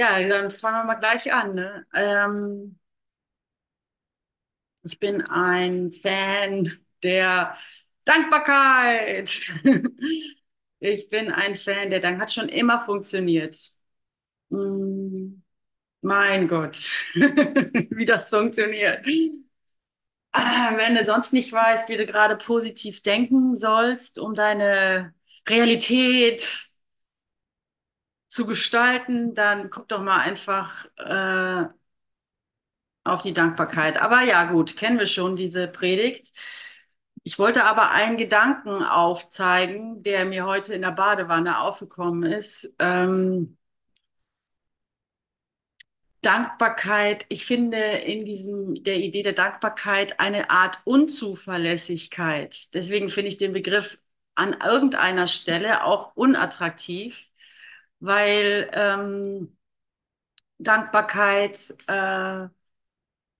Ja, dann fangen wir mal gleich an, ne? Ähm, ich bin ein Fan der Dankbarkeit. Ich bin ein Fan der Dank. Hat schon immer funktioniert. Mm, mein Gott, wie das funktioniert. Ah, wenn du sonst nicht weißt, wie du gerade positiv denken sollst, um deine Realität zu gestalten, dann guck doch mal einfach äh, auf die Dankbarkeit. Aber ja, gut, kennen wir schon diese Predigt. Ich wollte aber einen Gedanken aufzeigen, der mir heute in der Badewanne aufgekommen ist. Ähm, Dankbarkeit, ich finde in diesem, der Idee der Dankbarkeit eine Art Unzuverlässigkeit. Deswegen finde ich den Begriff an irgendeiner Stelle auch unattraktiv, weil ähm, Dankbarkeit, äh,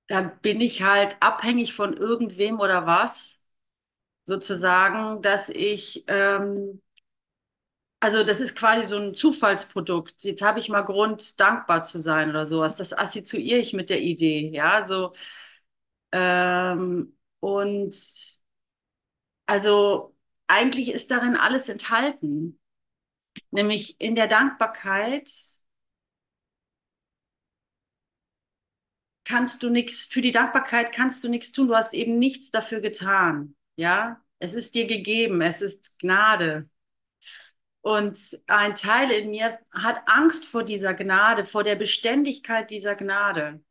da bin ich halt abhängig von irgendwem oder was, sozusagen, dass ich ähm, also das ist quasi so ein Zufallsprodukt. Jetzt habe ich mal Grund, dankbar zu sein oder sowas. Das assoziiere ich mit der Idee, ja. So ähm, und also eigentlich ist darin alles enthalten, nämlich in der Dankbarkeit kannst du nichts, für die Dankbarkeit kannst du nichts tun. Du hast eben nichts dafür getan, ja. Es ist dir gegeben, es ist Gnade. Und ein Teil in mir hat Angst vor dieser Gnade, vor der Beständigkeit dieser Gnade,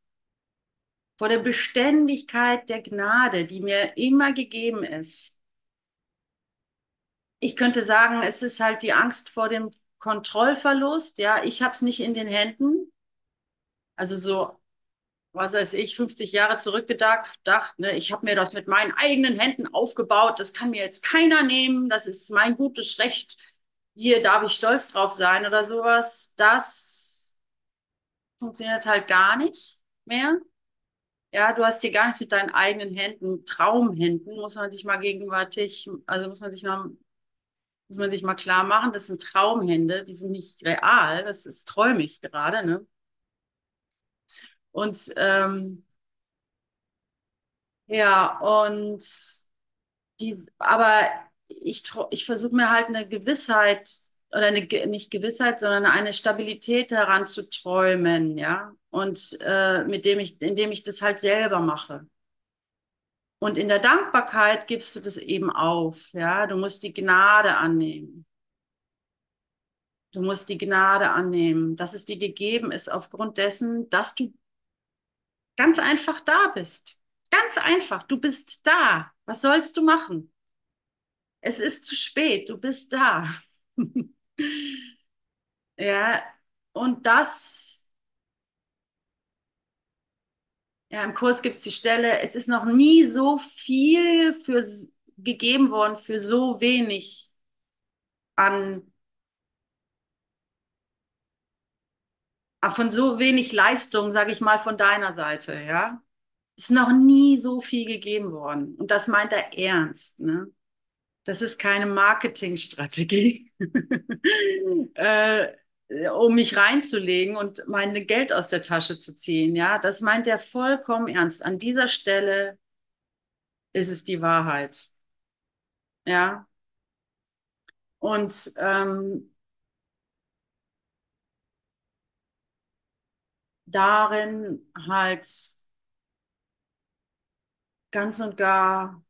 vor der Beständigkeit der Gnade, die mir immer gegeben ist. Ich könnte sagen, es ist halt die Angst vor dem Kontrollverlust. Ja, ich habe es nicht in den Händen. Also so, was weiß ich, 50 Jahre zurückgedacht, dachte, ne, ich habe mir das mit meinen eigenen Händen aufgebaut. Das kann mir jetzt keiner nehmen. Das ist mein gutes Recht hier darf ich stolz drauf sein oder sowas, das funktioniert halt gar nicht mehr. Ja, du hast hier gar nichts mit deinen eigenen Händen, Traumhänden, muss man sich mal gegenwärtig, also muss man sich mal, muss man sich mal klar machen, das sind Traumhände, die sind nicht real, das ist träumig gerade, ne? Und ähm, ja, und die, aber ich, ich versuche mir halt eine Gewissheit oder eine, nicht Gewissheit, sondern eine Stabilität heranzuträumen, ja. Und äh, mit dem ich, indem ich das halt selber mache. Und in der Dankbarkeit gibst du das eben auf, ja. Du musst die Gnade annehmen. Du musst die Gnade annehmen, dass es dir gegeben ist aufgrund dessen, dass du ganz einfach da bist. Ganz einfach, du bist da. Was sollst du machen? es ist zu spät, du bist da. ja, und das, ja, im Kurs gibt es die Stelle, es ist noch nie so viel für, gegeben worden für so wenig an, von so wenig Leistung, sage ich mal, von deiner Seite, ja. Es ist noch nie so viel gegeben worden. Und das meint er ernst, ne? Das ist keine Marketingstrategie, äh, um mich reinzulegen und mein Geld aus der Tasche zu ziehen. Ja, das meint er vollkommen ernst. An dieser Stelle ist es die Wahrheit. Ja. Und ähm, darin halt ganz und gar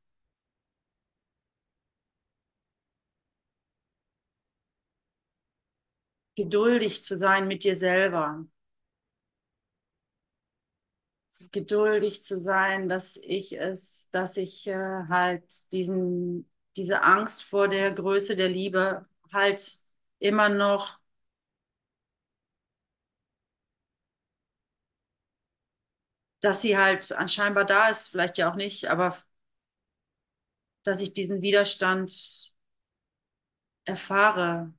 geduldig zu sein mit dir selber. Geduldig zu sein, dass ich es, dass ich äh, halt diesen, diese Angst vor der Größe der Liebe halt immer noch dass sie halt anscheinbar da ist, vielleicht ja auch nicht, aber dass ich diesen Widerstand erfahre,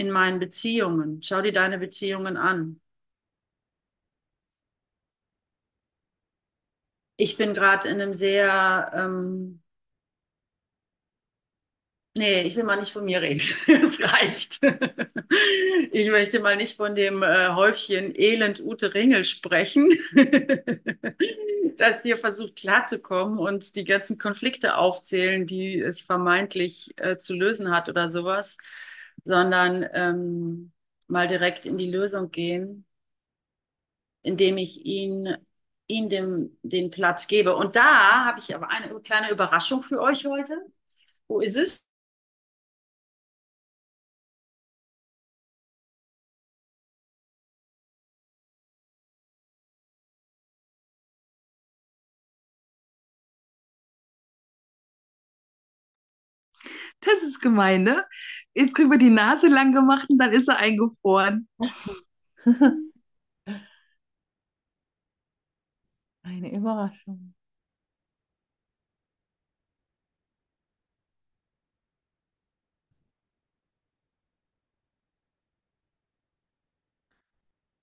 in meinen Beziehungen. Schau dir deine Beziehungen an. Ich bin gerade in einem sehr, ähm, Nee, ich will mal nicht von mir reden. Es reicht. Ich möchte mal nicht von dem äh, Häufchen Elend Ute Ringel sprechen, das hier versucht klarzukommen und die ganzen Konflikte aufzählen, die es vermeintlich äh, zu lösen hat oder sowas, sondern ähm, mal direkt in die Lösung gehen, indem ich ihn, ihm dem, den Platz gebe. Und da habe ich aber eine kleine Überraschung für euch heute. Wo ist es? Das ist gemein, ne? Jetzt kriegen wir die Nase lang gemacht und dann ist er eingefroren. Eine Überraschung.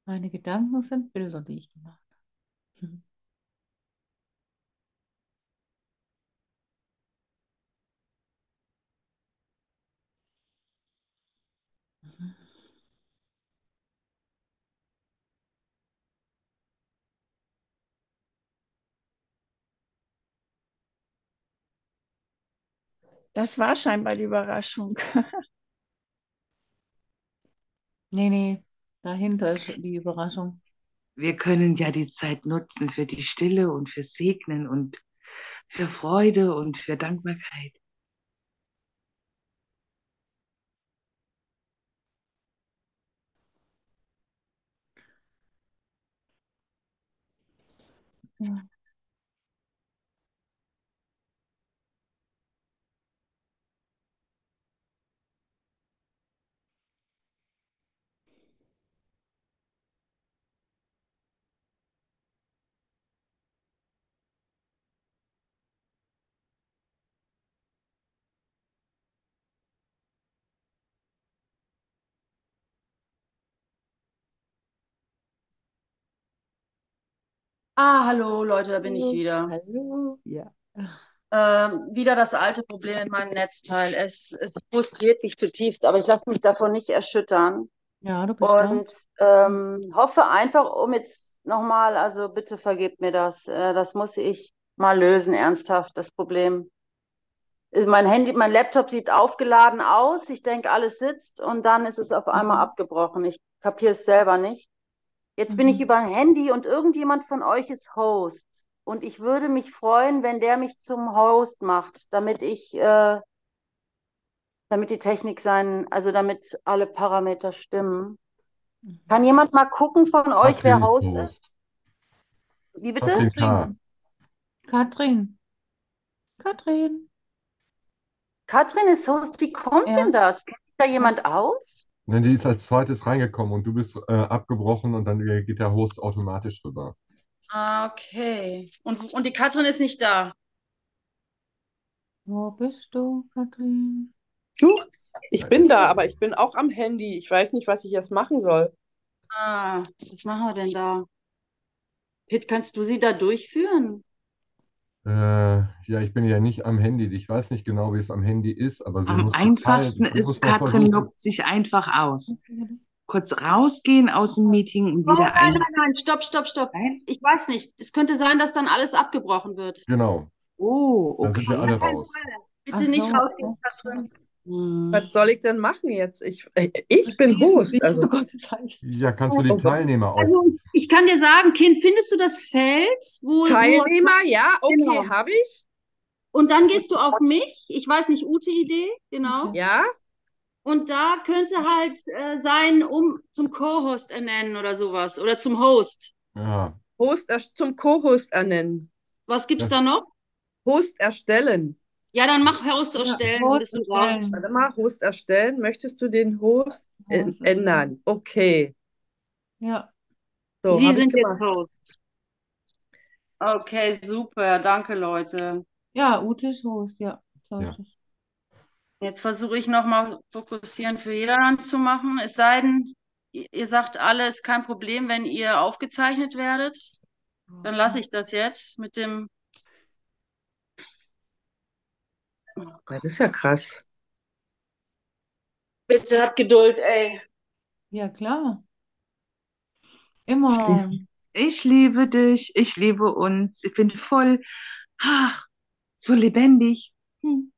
Meine Gedanken sind Bilder, die ich gemacht habe. Das war scheinbar die Überraschung. Nee, nee, dahinter ist die Überraschung. Wir können ja die Zeit nutzen für die Stille und für Segnen und für Freude und für Dankbarkeit. Ah, hallo Leute, da bin ich Hallo. wieder. Hallo. Ja. Ähm, wieder das alte Problem in meinem Netzteil. Es, es frustriert mich zutiefst, aber ich lasse mich davon nicht erschüttern Ja, du bist und ähm, hoffe einfach, um jetzt nochmal, also bitte vergebt mir das. Äh, das muss ich mal lösen, ernsthaft, das Problem. Äh, Mein Handy, mein Laptop sieht aufgeladen aus. Ich denke, alles sitzt und dann ist es auf einmal Mhm. abgebrochen. Ich kapiere es selber nicht. Jetzt bin ich Mhm. über ein Handy und irgendjemand von euch ist Host. Und ich würde mich freuen, wenn der mich zum Host macht, damit ich, äh, damit die Technik sein, also damit alle Parameter stimmen. Kann jemand mal gucken von euch, wer Katrin ist Host Host. ist? Wie bitte? Katrin. Katrin. Katrin. Katrin ist Host. Wie kommt Ja. denn das? Kennt sich da jemand aus? Ne, die ist als zweites reingekommen und du bist äh, abgebrochen und dann geht der Host automatisch rüber. Ah, okay. Und, und die Katrin ist nicht da. Wo bist du, Katrin? Du, ich bin da, aber ich bin auch am Handy. Ich weiß nicht, was ich jetzt machen soll. Ah, was machen wir denn da? Pitt, kannst du sie da durchführen? Äh, ja, ich bin ja nicht am Handy. Ich weiß nicht genau, wie es am Handy ist, aber sie Am muss einfachsten teilen. Ist, Katrin loggt sich einfach aus. Kurz rausgehen aus dem Meeting und Oh, wieder nein, ein. nein, nein, stopp, stopp, stopp. Nein? Ich weiß nicht. Es könnte sein, dass dann alles abgebrochen wird. Genau, Oh, dann sind wir okay. alle raus. Bitte Ach nicht so, rausgehen. Katrin. Hm. Was soll ich denn machen jetzt? Ich, äh, ich bin Host. Also, Ja, kannst du die Oh, Teilnehmer auf. Also, ich kann dir sagen, Kind, findest du das Feld, wo, wo, Teilnehmer, ja, okay, Genau. habe ich. und dann gehst du auf mich. Ich weiß nicht, Ute-Idee, genau. Okay. Ja, Und da könnte halt äh, sein, um zum Co-Host ernennen oder sowas. Oder zum Host. Ja, Host erst- zum Co-Host ernennen. Was gibt's Ja. da noch? Host erstellen. Ja, dann mach Host erstellen, Host du raus. erstellen. Warte mal, Host erstellen. Möchtest du den Host äh, Host ändern? Okay. Ja. So, Sie sind jetzt. Host. Okay, super. Danke, Leute. Ja, Ute ist Host, ja. Ja. Jetzt versuche ich nochmal fokussieren für jedermann zu machen. Es sei denn, ihr ihr sagt alle, ist kein Problem, wenn ihr aufgezeichnet werdet. Dann lasse ich das jetzt mit dem. Ja, das ist ja krass. Bitte hat Geduld, ey. Ja, klar. Immer. Ich liebe dich, ich liebe uns. Ich bin voll, ach, so lebendig. Hm.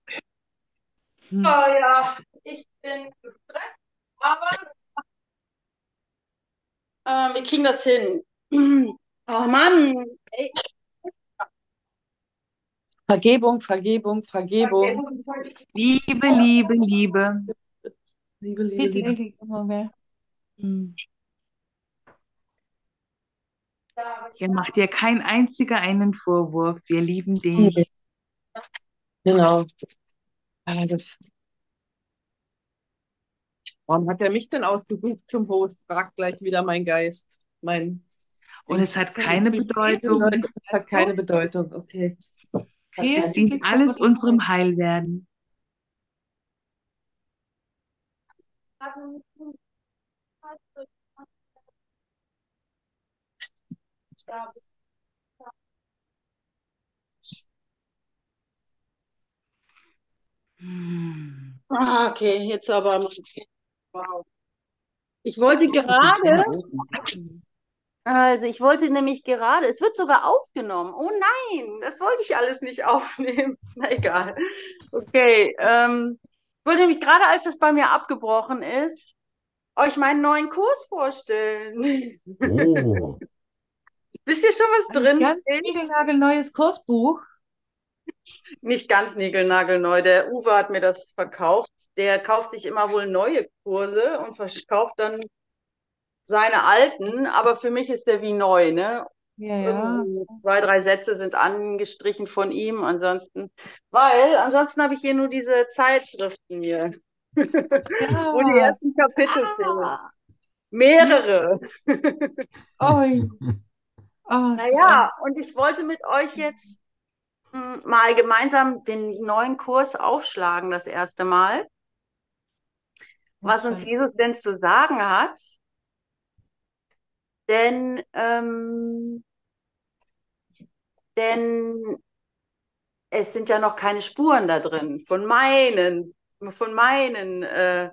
Hm. Oh ja, ich bin gestresst, aber äh, wir kriegen das hin. Oh Mann, ey. Vergebung, Vergebung, Vergebung. Liebe, Liebe, Liebe. Liebe, Liebe, Liebe. gell? Hm. Hier macht dir kein einziger einen Vorwurf. Wir lieben dich. Genau. Ah, Warum hat er mich denn ausgesucht zum Host? Fragt gleich wieder mein Geist. Mein Und es hat keine Bedeutung. Bedeutung, hat keine Bedeutung, okay. Keine- dient alles unserem Heilwerden. Ah, okay, jetzt aber. Wow. Ich wollte gerade. Also ich wollte nämlich gerade, es wird sogar aufgenommen. Oh nein, das wollte ich alles nicht aufnehmen. Na egal. Okay, ähm, ich wollte nämlich gerade, als das bei mir abgebrochen ist, euch meinen neuen Kurs vorstellen. Oh, Wisst ihr schon, was drin Ganz steht? niegelnagelneues Kursbuch. Nicht ganz niegelnagelneu. Der Uwe hat mir das verkauft. Der kauft sich immer wohl neue Kurse und verkauft dann seine alten, aber für mich ist der wie neu, ne? Ja, ja. Zwei, drei Sätze sind angestrichen von ihm, ansonsten, weil ansonsten habe ich hier nur diese Zeitschriften mir, wo die Ja. ersten Kapitel. Ah. Mehrere. Oi. Oh, Naja, und ich wollte mit euch jetzt hm, mal gemeinsam den neuen Kurs aufschlagen, das erste Mal, was uns Jesus denn zu sagen hat. Denn, ähm, denn es sind ja noch keine Spuren da drin von meinen, von meinen äh,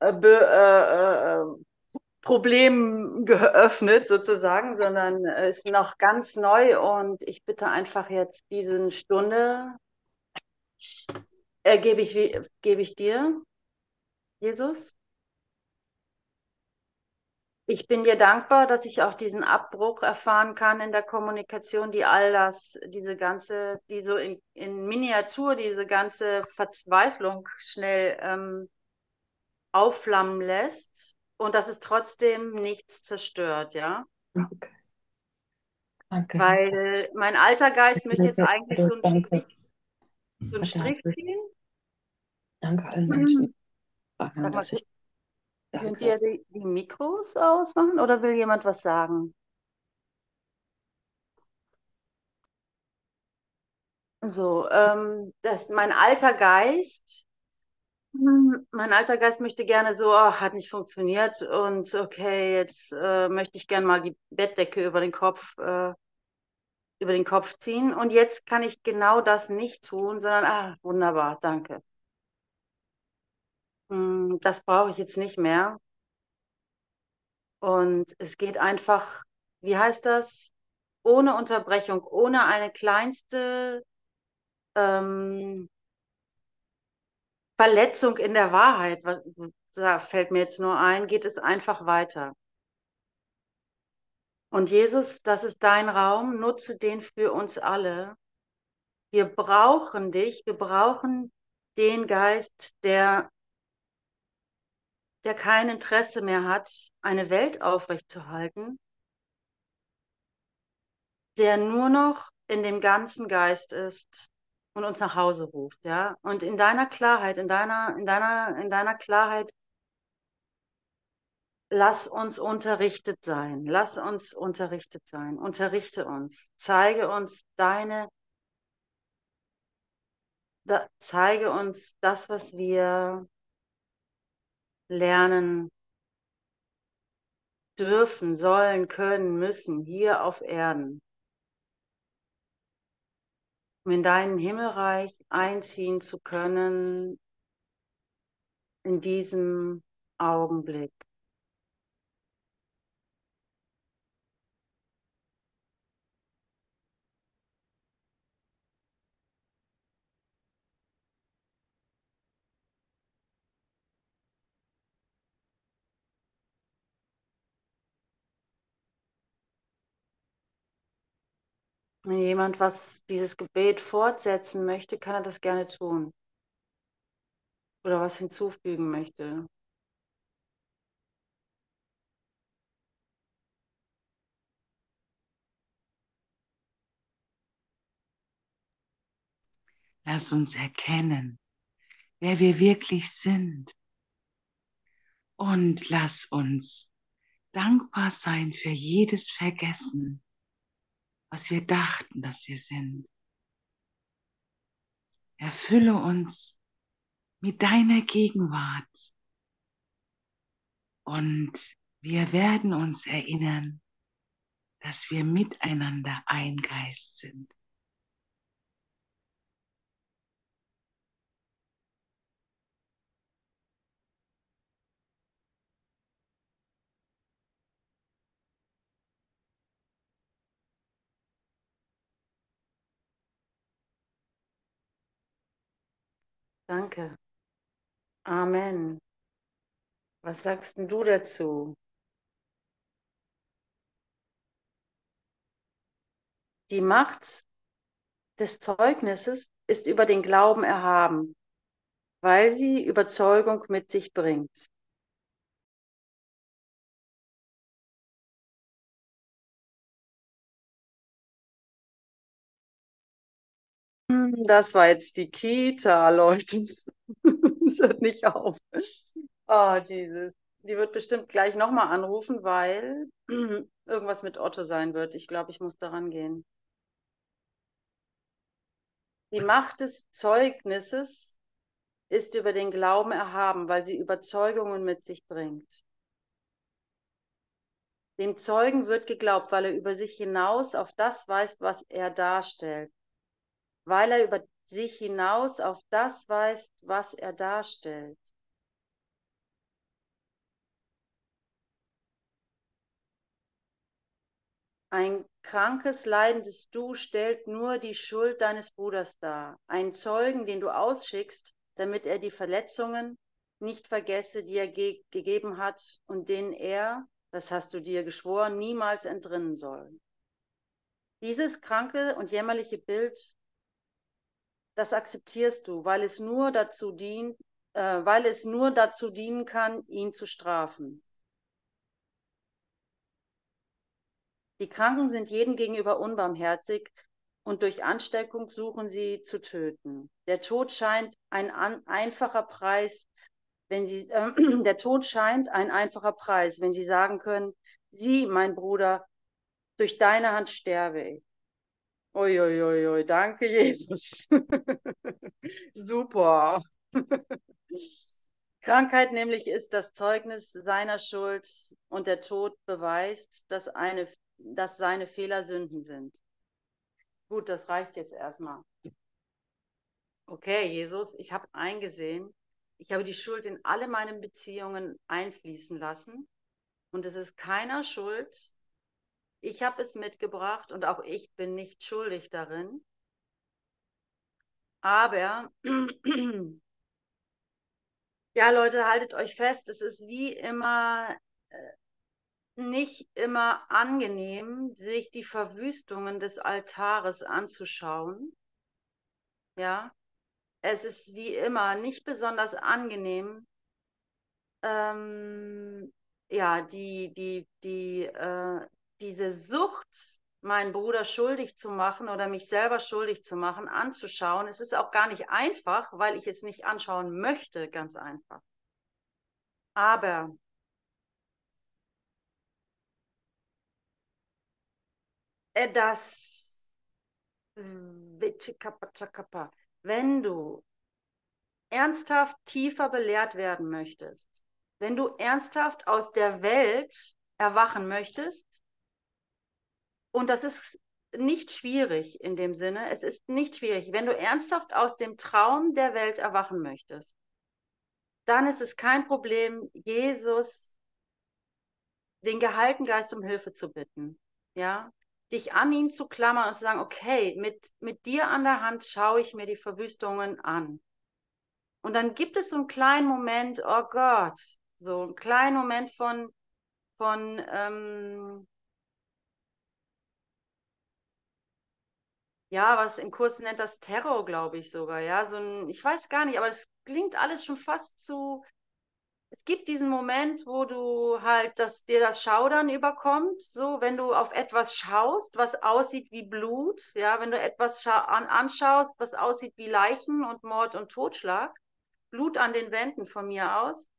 äh, be, äh, äh, Problemen geöffnet sozusagen, sondern es ist noch ganz neu und ich bitte einfach jetzt diese Stunde, äh, gebe ich, gebe ich dir, Jesus. Ich bin dir dankbar, dass ich auch diesen Abbruch erfahren kann in der Kommunikation, die all das, diese ganze, die so in, in Miniatur, diese ganze Verzweiflung schnell ähm, aufflammen lässt und dass es trotzdem nichts zerstört, ja. Danke. Danke. Weil mein alter Geist möchte jetzt eigentlich so einen Danke. Strich, so einen Strich ziehen. Danke allen Menschen. Sag mal, dass ich, Könnt danke. ihr die, die Mikros ausmachen oder will jemand was sagen? So, ähm, das, mein alter Geist, hm, mein alter Geist möchte gerne so, oh, hat nicht funktioniert und okay, jetzt äh, möchte ich gerne mal die Bettdecke über den Kopf, äh, über den Kopf ziehen und jetzt kann ich genau das nicht tun, sondern, ah, wunderbar, danke. Hm, das brauche ich jetzt nicht mehr. Und es geht einfach, wie heißt das? Ohne Unterbrechung, ohne eine kleinste ähm, Verletzung in der Wahrheit, wa- da fällt mir jetzt nur ein, geht es einfach weiter. Und Jesus, das ist dein Raum, nutze den für uns alle. Wir brauchen dich, wir brauchen den Geist, der, der kein Interesse mehr hat, eine Welt aufrechtzuerhalten, der nur noch in dem ganzen Geist ist und uns nach Hause ruft, ja. Und in deiner Klarheit, in deiner, in deiner, in deiner Klarheit, lass uns unterrichtet sein. Lass uns unterrichtet sein. Unterrichte uns. Zeige uns deine, da, zeige uns das, was wir lernen dürfen, sollen, können, müssen, hier auf Erden. um in dein Himmelreich einziehen zu können, in diesem Augenblick. Wenn jemand was dieses Gebet fortsetzen möchte, kann er das gerne tun. Oder was hinzufügen möchte. Lass uns erkennen, wer wir wirklich sind. Und lass uns dankbar sein für jedes Vergessen, was wir dachten, dass wir sind. Erfülle uns mit deiner Gegenwart und wir werden uns erinnern, dass wir miteinander ein Geist sind. Danke. Amen. Was sagst denn du dazu? Die Macht des Zeugnisses ist über den Glauben erhaben, weil sie Überzeugung mit sich bringt. Das war jetzt die Kita, Leute. Das hört nicht auf. Oh, Jesus. Die wird bestimmt gleich nochmal anrufen, weil irgendwas mit Otto sein wird. Ich glaube, ich muss daran gehen. Die Macht des Zeugnisses ist über den Glauben erhaben, weil sie Überzeugungen mit sich bringt. Dem Zeugen wird geglaubt, weil er über sich hinaus auf das weist, was er darstellt. Weil er über sich hinaus auf das weist, was er darstellt. Ein krankes, leidendes Du stellt nur die Schuld deines Bruders dar. Ein Zeugen, den du ausschickst, damit er die Verletzungen nicht vergesse, die er ge gegeben hat und denen er, das hast du dir geschworen, niemals entrinnen soll. Dieses kranke und jämmerliche Bild, das akzeptierst du, weil es nur dazu dient, äh, weil es nur dazu dienen kann, ihn zu strafen. Die Kranken sind jedem gegenüber unbarmherzig und durch Ansteckung suchen sie zu töten. Der Tod scheint ein an, einfacher Preis, wenn sie, äh, der Tod scheint ein einfacher Preis, wenn sie sagen können, sieh, mein Bruder, durch deine Hand sterbe ich. Uiuiui, ui, ui, danke, Jesus. Super. Krankheit nämlich ist das Zeugnis seiner Schuld und der Tod beweist, dass, eine, dass seine Fehler Sünden sind. Gut, das reicht jetzt erstmal. Okay, Jesus, ich habe eingesehen, ich habe die Schuld in alle meine Beziehungen einfließen lassen und es ist keiner schuld. Ich habe es mitgebracht und auch ich bin nicht schuldig darin. Aber Ja, Leute, haltet euch fest, es ist wie immer äh, nicht immer angenehm, sich die Verwüstungen des Altares anzuschauen. Ja, es ist wie immer nicht besonders angenehm, ähm, ja, die, die, die, äh, diese Sucht, meinen Bruder schuldig zu machen oder mich selber schuldig zu machen, anzuschauen. Es ist auch gar nicht einfach, weil ich es nicht anschauen möchte, ganz einfach. Aber das, wenn du ernsthaft tiefer belehrt werden möchtest, wenn du ernsthaft aus der Welt erwachen möchtest, und das ist nicht schwierig in dem Sinne, es ist nicht schwierig, wenn du ernsthaft aus dem Traum der Welt erwachen möchtest, dann ist es kein Problem, Jesus, den gehalten Geist um Hilfe zu bitten. Ja, dich an ihn zu klammern und zu sagen, okay, mit, mit dir an der Hand schaue ich mir die Verwüstungen an. Und dann gibt es so einen kleinen Moment, oh Gott, so einen kleinen Moment von, von ähm, ja, was im Kurs nennt das Terror, glaube ich sogar, ja, so ein, ich weiß gar nicht, aber es klingt alles schon fast zu, es gibt diesen Moment, wo du halt, dass dir das Schaudern überkommt, so wenn du auf etwas schaust, was aussieht wie Blut, ja, wenn du etwas an anschaust, was aussieht wie Leichen und Mord und Totschlag, Blut an den Wänden von mir aus,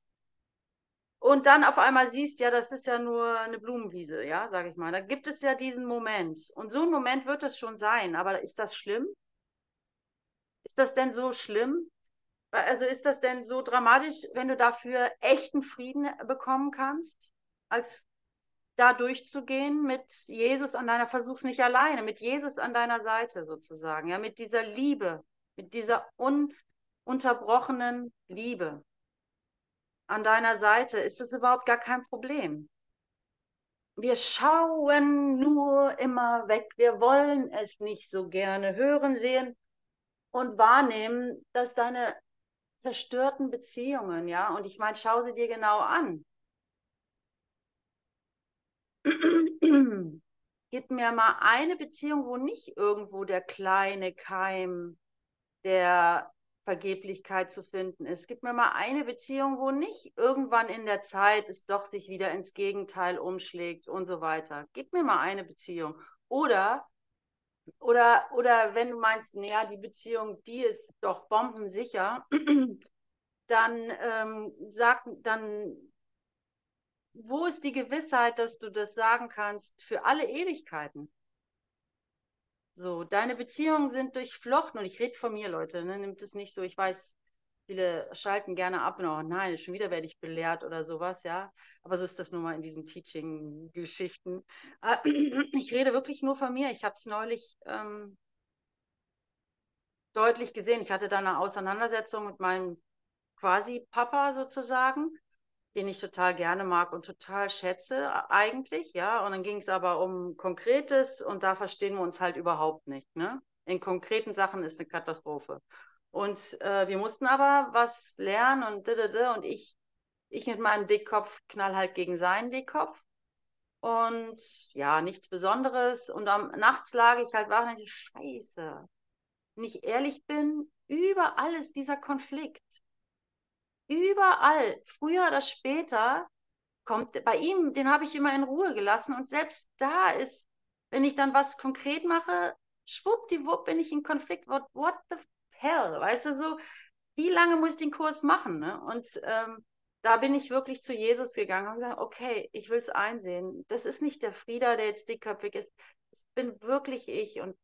und dann auf einmal siehst, ja, das ist ja nur eine Blumenwiese, ja, sage ich mal. Da gibt es ja diesen Moment. Und so ein Moment wird es schon sein. Aber ist das schlimm? Ist das denn so schlimm? Also ist das denn so dramatisch, wenn du dafür echten Frieden bekommen kannst, als da durchzugehen mit Jesus an deiner, versuch's nicht alleine, mit Jesus an deiner Seite sozusagen, ja, mit dieser Liebe, mit dieser ununterbrochenen Liebe an deiner Seite, ist das überhaupt gar kein Problem. Wir schauen nur immer weg. Wir wollen es nicht so gerne hören, sehen und wahrnehmen, dass deine zerstörten Beziehungen, ja, und ich meine, schau sie dir genau an. Gib mir mal eine Beziehung, wo nicht irgendwo der kleine Keim der Vergeblichkeit zu finden ist. Gib mir mal eine Beziehung, wo nicht irgendwann in der Zeit es doch sich wieder ins Gegenteil umschlägt und so weiter. Gib mir mal eine Beziehung. Oder, oder, oder wenn du meinst, naja, die Beziehung, die ist doch bombensicher, dann ähm, sag, dann, wo ist die Gewissheit, dass du das sagen kannst für alle Ewigkeiten? So, deine Beziehungen sind durchflochten und ich rede von mir, Leute, ne? Nimmt es nicht so, ich weiß, viele schalten gerne ab und oh nein, schon wieder werde ich belehrt oder sowas, ja. Aber so ist das nun mal in diesen Teaching-Geschichten. Äh, ich rede wirklich nur von mir. Ich habe es neulich ähm, deutlich gesehen. Ich hatte da eine Auseinandersetzung mit meinem quasi Papa sozusagen den ich total gerne mag und total schätze eigentlich, ja. Und dann ging es aber um Konkretes und da verstehen wir uns halt überhaupt nicht, ne? In konkreten Sachen ist eine Katastrophe. Und äh, wir mussten aber was lernen und und ich, ich mit meinem Dickkopf knall halt gegen seinen Dickkopf. Und ja, nichts Besonderes. Und am nachts lag ich halt wach und dachte, Scheiße. Wenn ich ehrlich bin, überall ist dieser Konflikt überall, früher oder später, kommt bei ihm, den habe ich immer in Ruhe gelassen. Und selbst da ist, wenn ich dann was konkret mache, schwuppdiwupp bin ich in Konflikt. What, what the hell? Weißt du, so, wie lange muss ich den Kurs machen? Ne? Und ähm, da bin ich wirklich zu Jesus gegangen und gesagt, okay, ich will es einsehen. Das ist nicht der Frieder, der jetzt dickköpfig ist. Es bin wirklich ich und,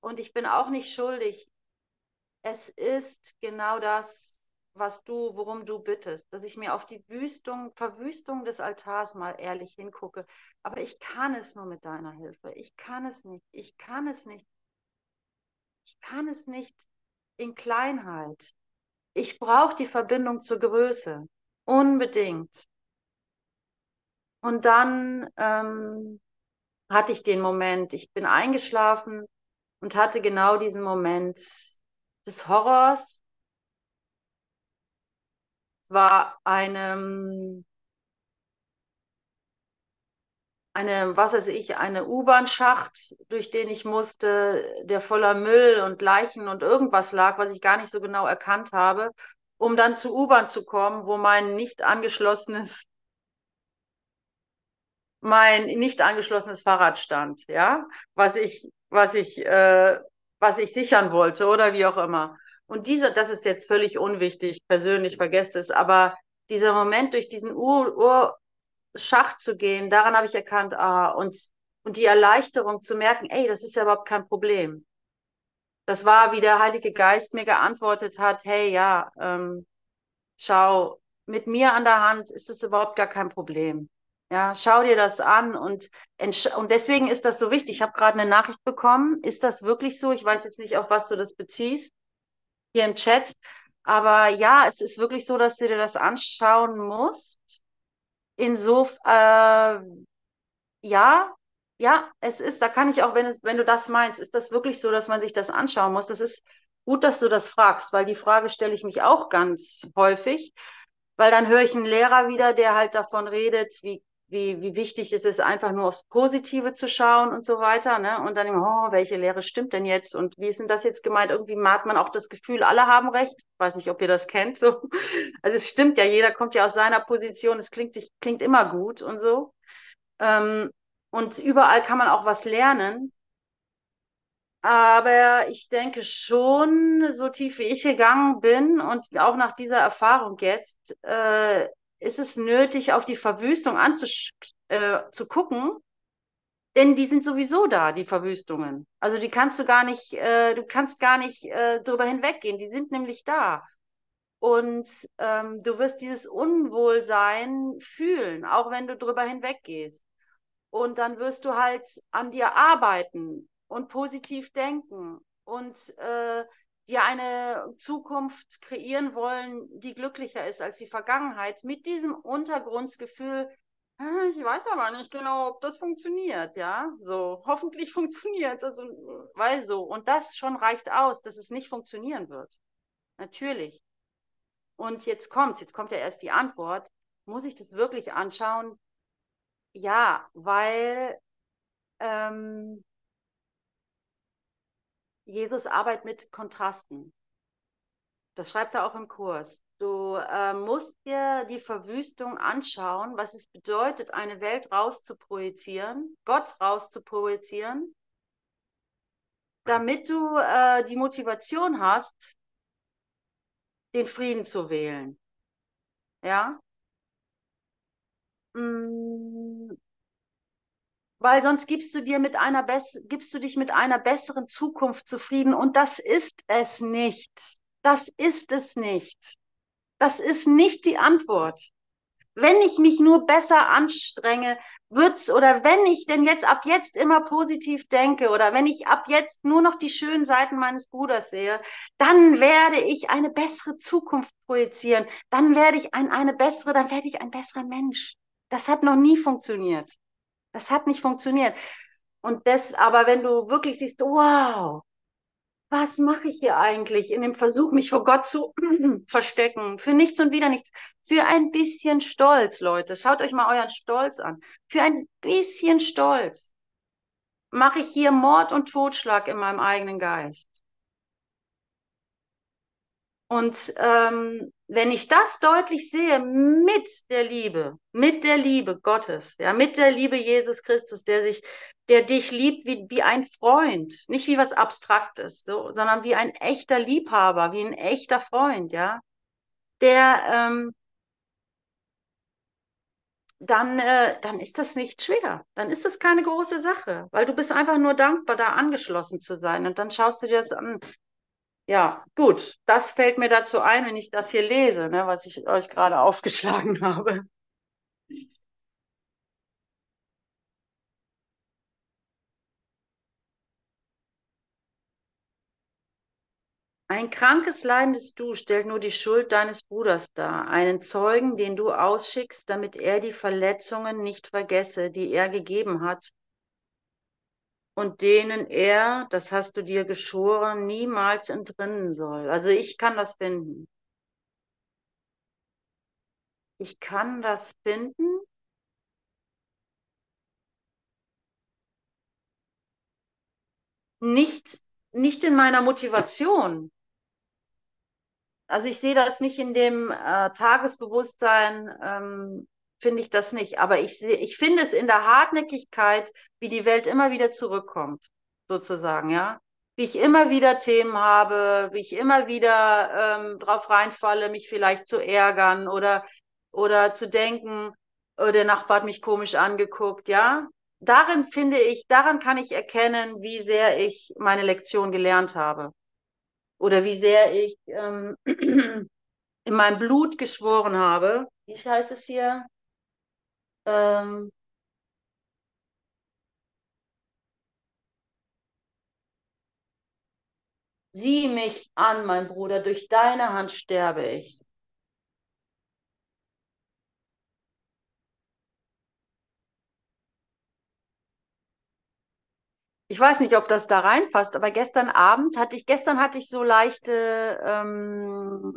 und ich bin auch nicht schuldig. Es ist genau das, was du, worum du bittest, dass ich mir auf die Wüstung, Verwüstung des Altars mal ehrlich hingucke. Aber ich kann es nur mit deiner Hilfe. Ich kann es nicht. Ich kann es nicht. Ich kann es nicht in Kleinheit. Ich brauche die Verbindung zur Größe. Unbedingt. Und dann ähm, hatte ich den Moment, ich bin eingeschlafen und hatte genau diesen Moment des Horrors, war eine, eine, was weiß ich, eine U-Bahn-Schacht, durch den ich musste, der voller Müll und Leichen und irgendwas lag, was ich gar nicht so genau erkannt habe, um dann zur U-Bahn zu kommen, wo mein nicht angeschlossenes mein nicht angeschlossenes Fahrrad stand, ja, was ich, was ich, äh, was ich sichern wollte oder wie auch immer. Und dieser, das ist jetzt völlig unwichtig, persönlich vergesst es, aber dieser Moment durch diesen Urschacht zu gehen, daran habe ich erkannt, ah, und, und die Erleichterung zu merken, ey, das ist ja überhaupt kein Problem. Das war, wie der Heilige Geist mir geantwortet hat, hey, ja, ähm, schau, mit mir an der Hand ist das überhaupt gar kein Problem. Ja, schau dir das an und, und deswegen ist das so wichtig. Ich habe gerade eine Nachricht bekommen. Ist das wirklich so? Ich weiß jetzt nicht, auf was du das beziehst hier im Chat. Aber ja, es ist wirklich so, dass du dir das anschauen musst. Insofern, äh, ja, ja, es ist, da kann ich auch, wenn es, wenn du das meinst, ist das wirklich so, dass man sich das anschauen muss. Das ist gut, dass du das fragst, weil die Frage stelle ich mich auch ganz häufig, weil dann höre ich einen Lehrer wieder, der halt davon redet, wie wie, wie wichtig es ist, einfach nur aufs Positive zu schauen und so weiter. Ne? Und dann, oh, welche Lehre stimmt denn jetzt? Und wie ist denn das jetzt gemeint? Irgendwie hat man auch das Gefühl, alle haben recht. Ich weiß nicht, ob ihr das kennt. So. Also es stimmt ja, jeder kommt ja aus seiner Position. Es klingt, klingt immer gut und so. Ähm, und überall kann man auch was lernen. Aber ich denke schon, so tief wie ich gegangen bin und auch nach dieser Erfahrung jetzt, äh, ist es nötig, auf die Verwüstung anzugucken, äh, denn die sind sowieso da, die Verwüstungen. Also die kannst du gar nicht, äh, du kannst gar nicht äh, drüber hinweggehen. Die sind nämlich da. Und ähm, du wirst dieses Unwohlsein fühlen, auch wenn du drüber hinweggehst. Und dann wirst du halt an dir arbeiten und positiv denken und äh, die eine Zukunft kreieren wollen, die glücklicher ist als die Vergangenheit, mit diesem Untergrundsgefühl, ah, ich weiß aber nicht genau, ob das funktioniert, ja, so, hoffentlich funktioniert, also, weil so, und das schon reicht aus, dass es nicht funktionieren wird. Natürlich. Und jetzt kommt, jetzt kommt ja erst die Antwort, muss ich das wirklich anschauen? Ja, weil ähm, Jesus arbeitet mit Kontrasten. Das schreibt er auch im Kurs. Du äh, musst dir die Verwüstung anschauen, was es bedeutet, eine Welt rauszuprojizieren, Gott rauszuprojizieren, damit du äh, die Motivation hast, den Frieden zu wählen. Ja? Mm, weil sonst gibst du dir mit einer gibst du dich mit einer besseren Zukunft zufrieden und das ist es nicht. Das ist es nicht. Das ist nicht die Antwort. Wenn ich mich nur besser anstrenge, wird's oder wenn ich denn jetzt ab jetzt immer positiv denke oder wenn ich ab jetzt nur noch die schönen Seiten meines Bruders sehe, dann werde ich eine bessere Zukunft projizieren. Dann werde ich ein, eine bessere, dann werde ich ein besserer Mensch. Das hat noch nie funktioniert. Das hat nicht funktioniert. Und das, aber wenn du wirklich siehst, wow, was mache ich hier eigentlich in dem Versuch, mich vor Gott zu verstecken? Für nichts und wieder nichts. Für ein bisschen Stolz, Leute. Schaut euch mal euren Stolz an. Für ein bisschen Stolz mache ich hier Mord und Totschlag in meinem eigenen Geist. Und ähm, wenn ich das deutlich sehe mit der Liebe, mit der Liebe Gottes, ja, mit der Liebe Jesus Christus, der sich, der dich liebt wie, wie ein Freund, nicht wie was Abstraktes, so, sondern wie ein echter Liebhaber, wie ein echter Freund, ja, der, ähm, dann, äh, dann ist das nicht schwer. Dann ist das keine große Sache, weil du bist einfach nur dankbar, da angeschlossen zu sein. Und dann schaust du dir das an. Ja, gut. Das fällt mir dazu ein, wenn ich das hier lese, ne, was ich euch gerade aufgeschlagen habe. Ein krankes, leidendes Du stellt nur die Schuld deines Bruders dar, einen Zeugen, den du ausschickst, damit er die Verletzungen nicht vergesse, die er gegeben hat und denen er, das hast du dir geschworen, niemals entrinnen soll. Also ich kann das finden. Ich kann das finden. Nicht, nicht in meiner Motivation. Also ich sehe das nicht in dem äh, Tagesbewusstsein, ähm, finde ich das nicht. Aber ich, ich finde es in der Hartnäckigkeit, wie die Welt immer wieder zurückkommt, sozusagen, ja. Wie ich immer wieder Themen habe, wie ich immer wieder ähm, drauf reinfalle, mich vielleicht zu ärgern oder, oder zu denken, oh, der Nachbar hat mich komisch angeguckt, ja. Darin finde ich, daran kann ich erkennen, wie sehr ich meine Lektion gelernt habe. Oder wie sehr ich ähm, in meinem Blut geschworen habe. Wie heißt es hier? Ähm, Sieh mich an, mein Bruder, durch deine Hand sterbe ich. Ich weiß nicht, ob das da reinpasst, aber gestern Abend hatte ich, gestern hatte ich so leichte ähm,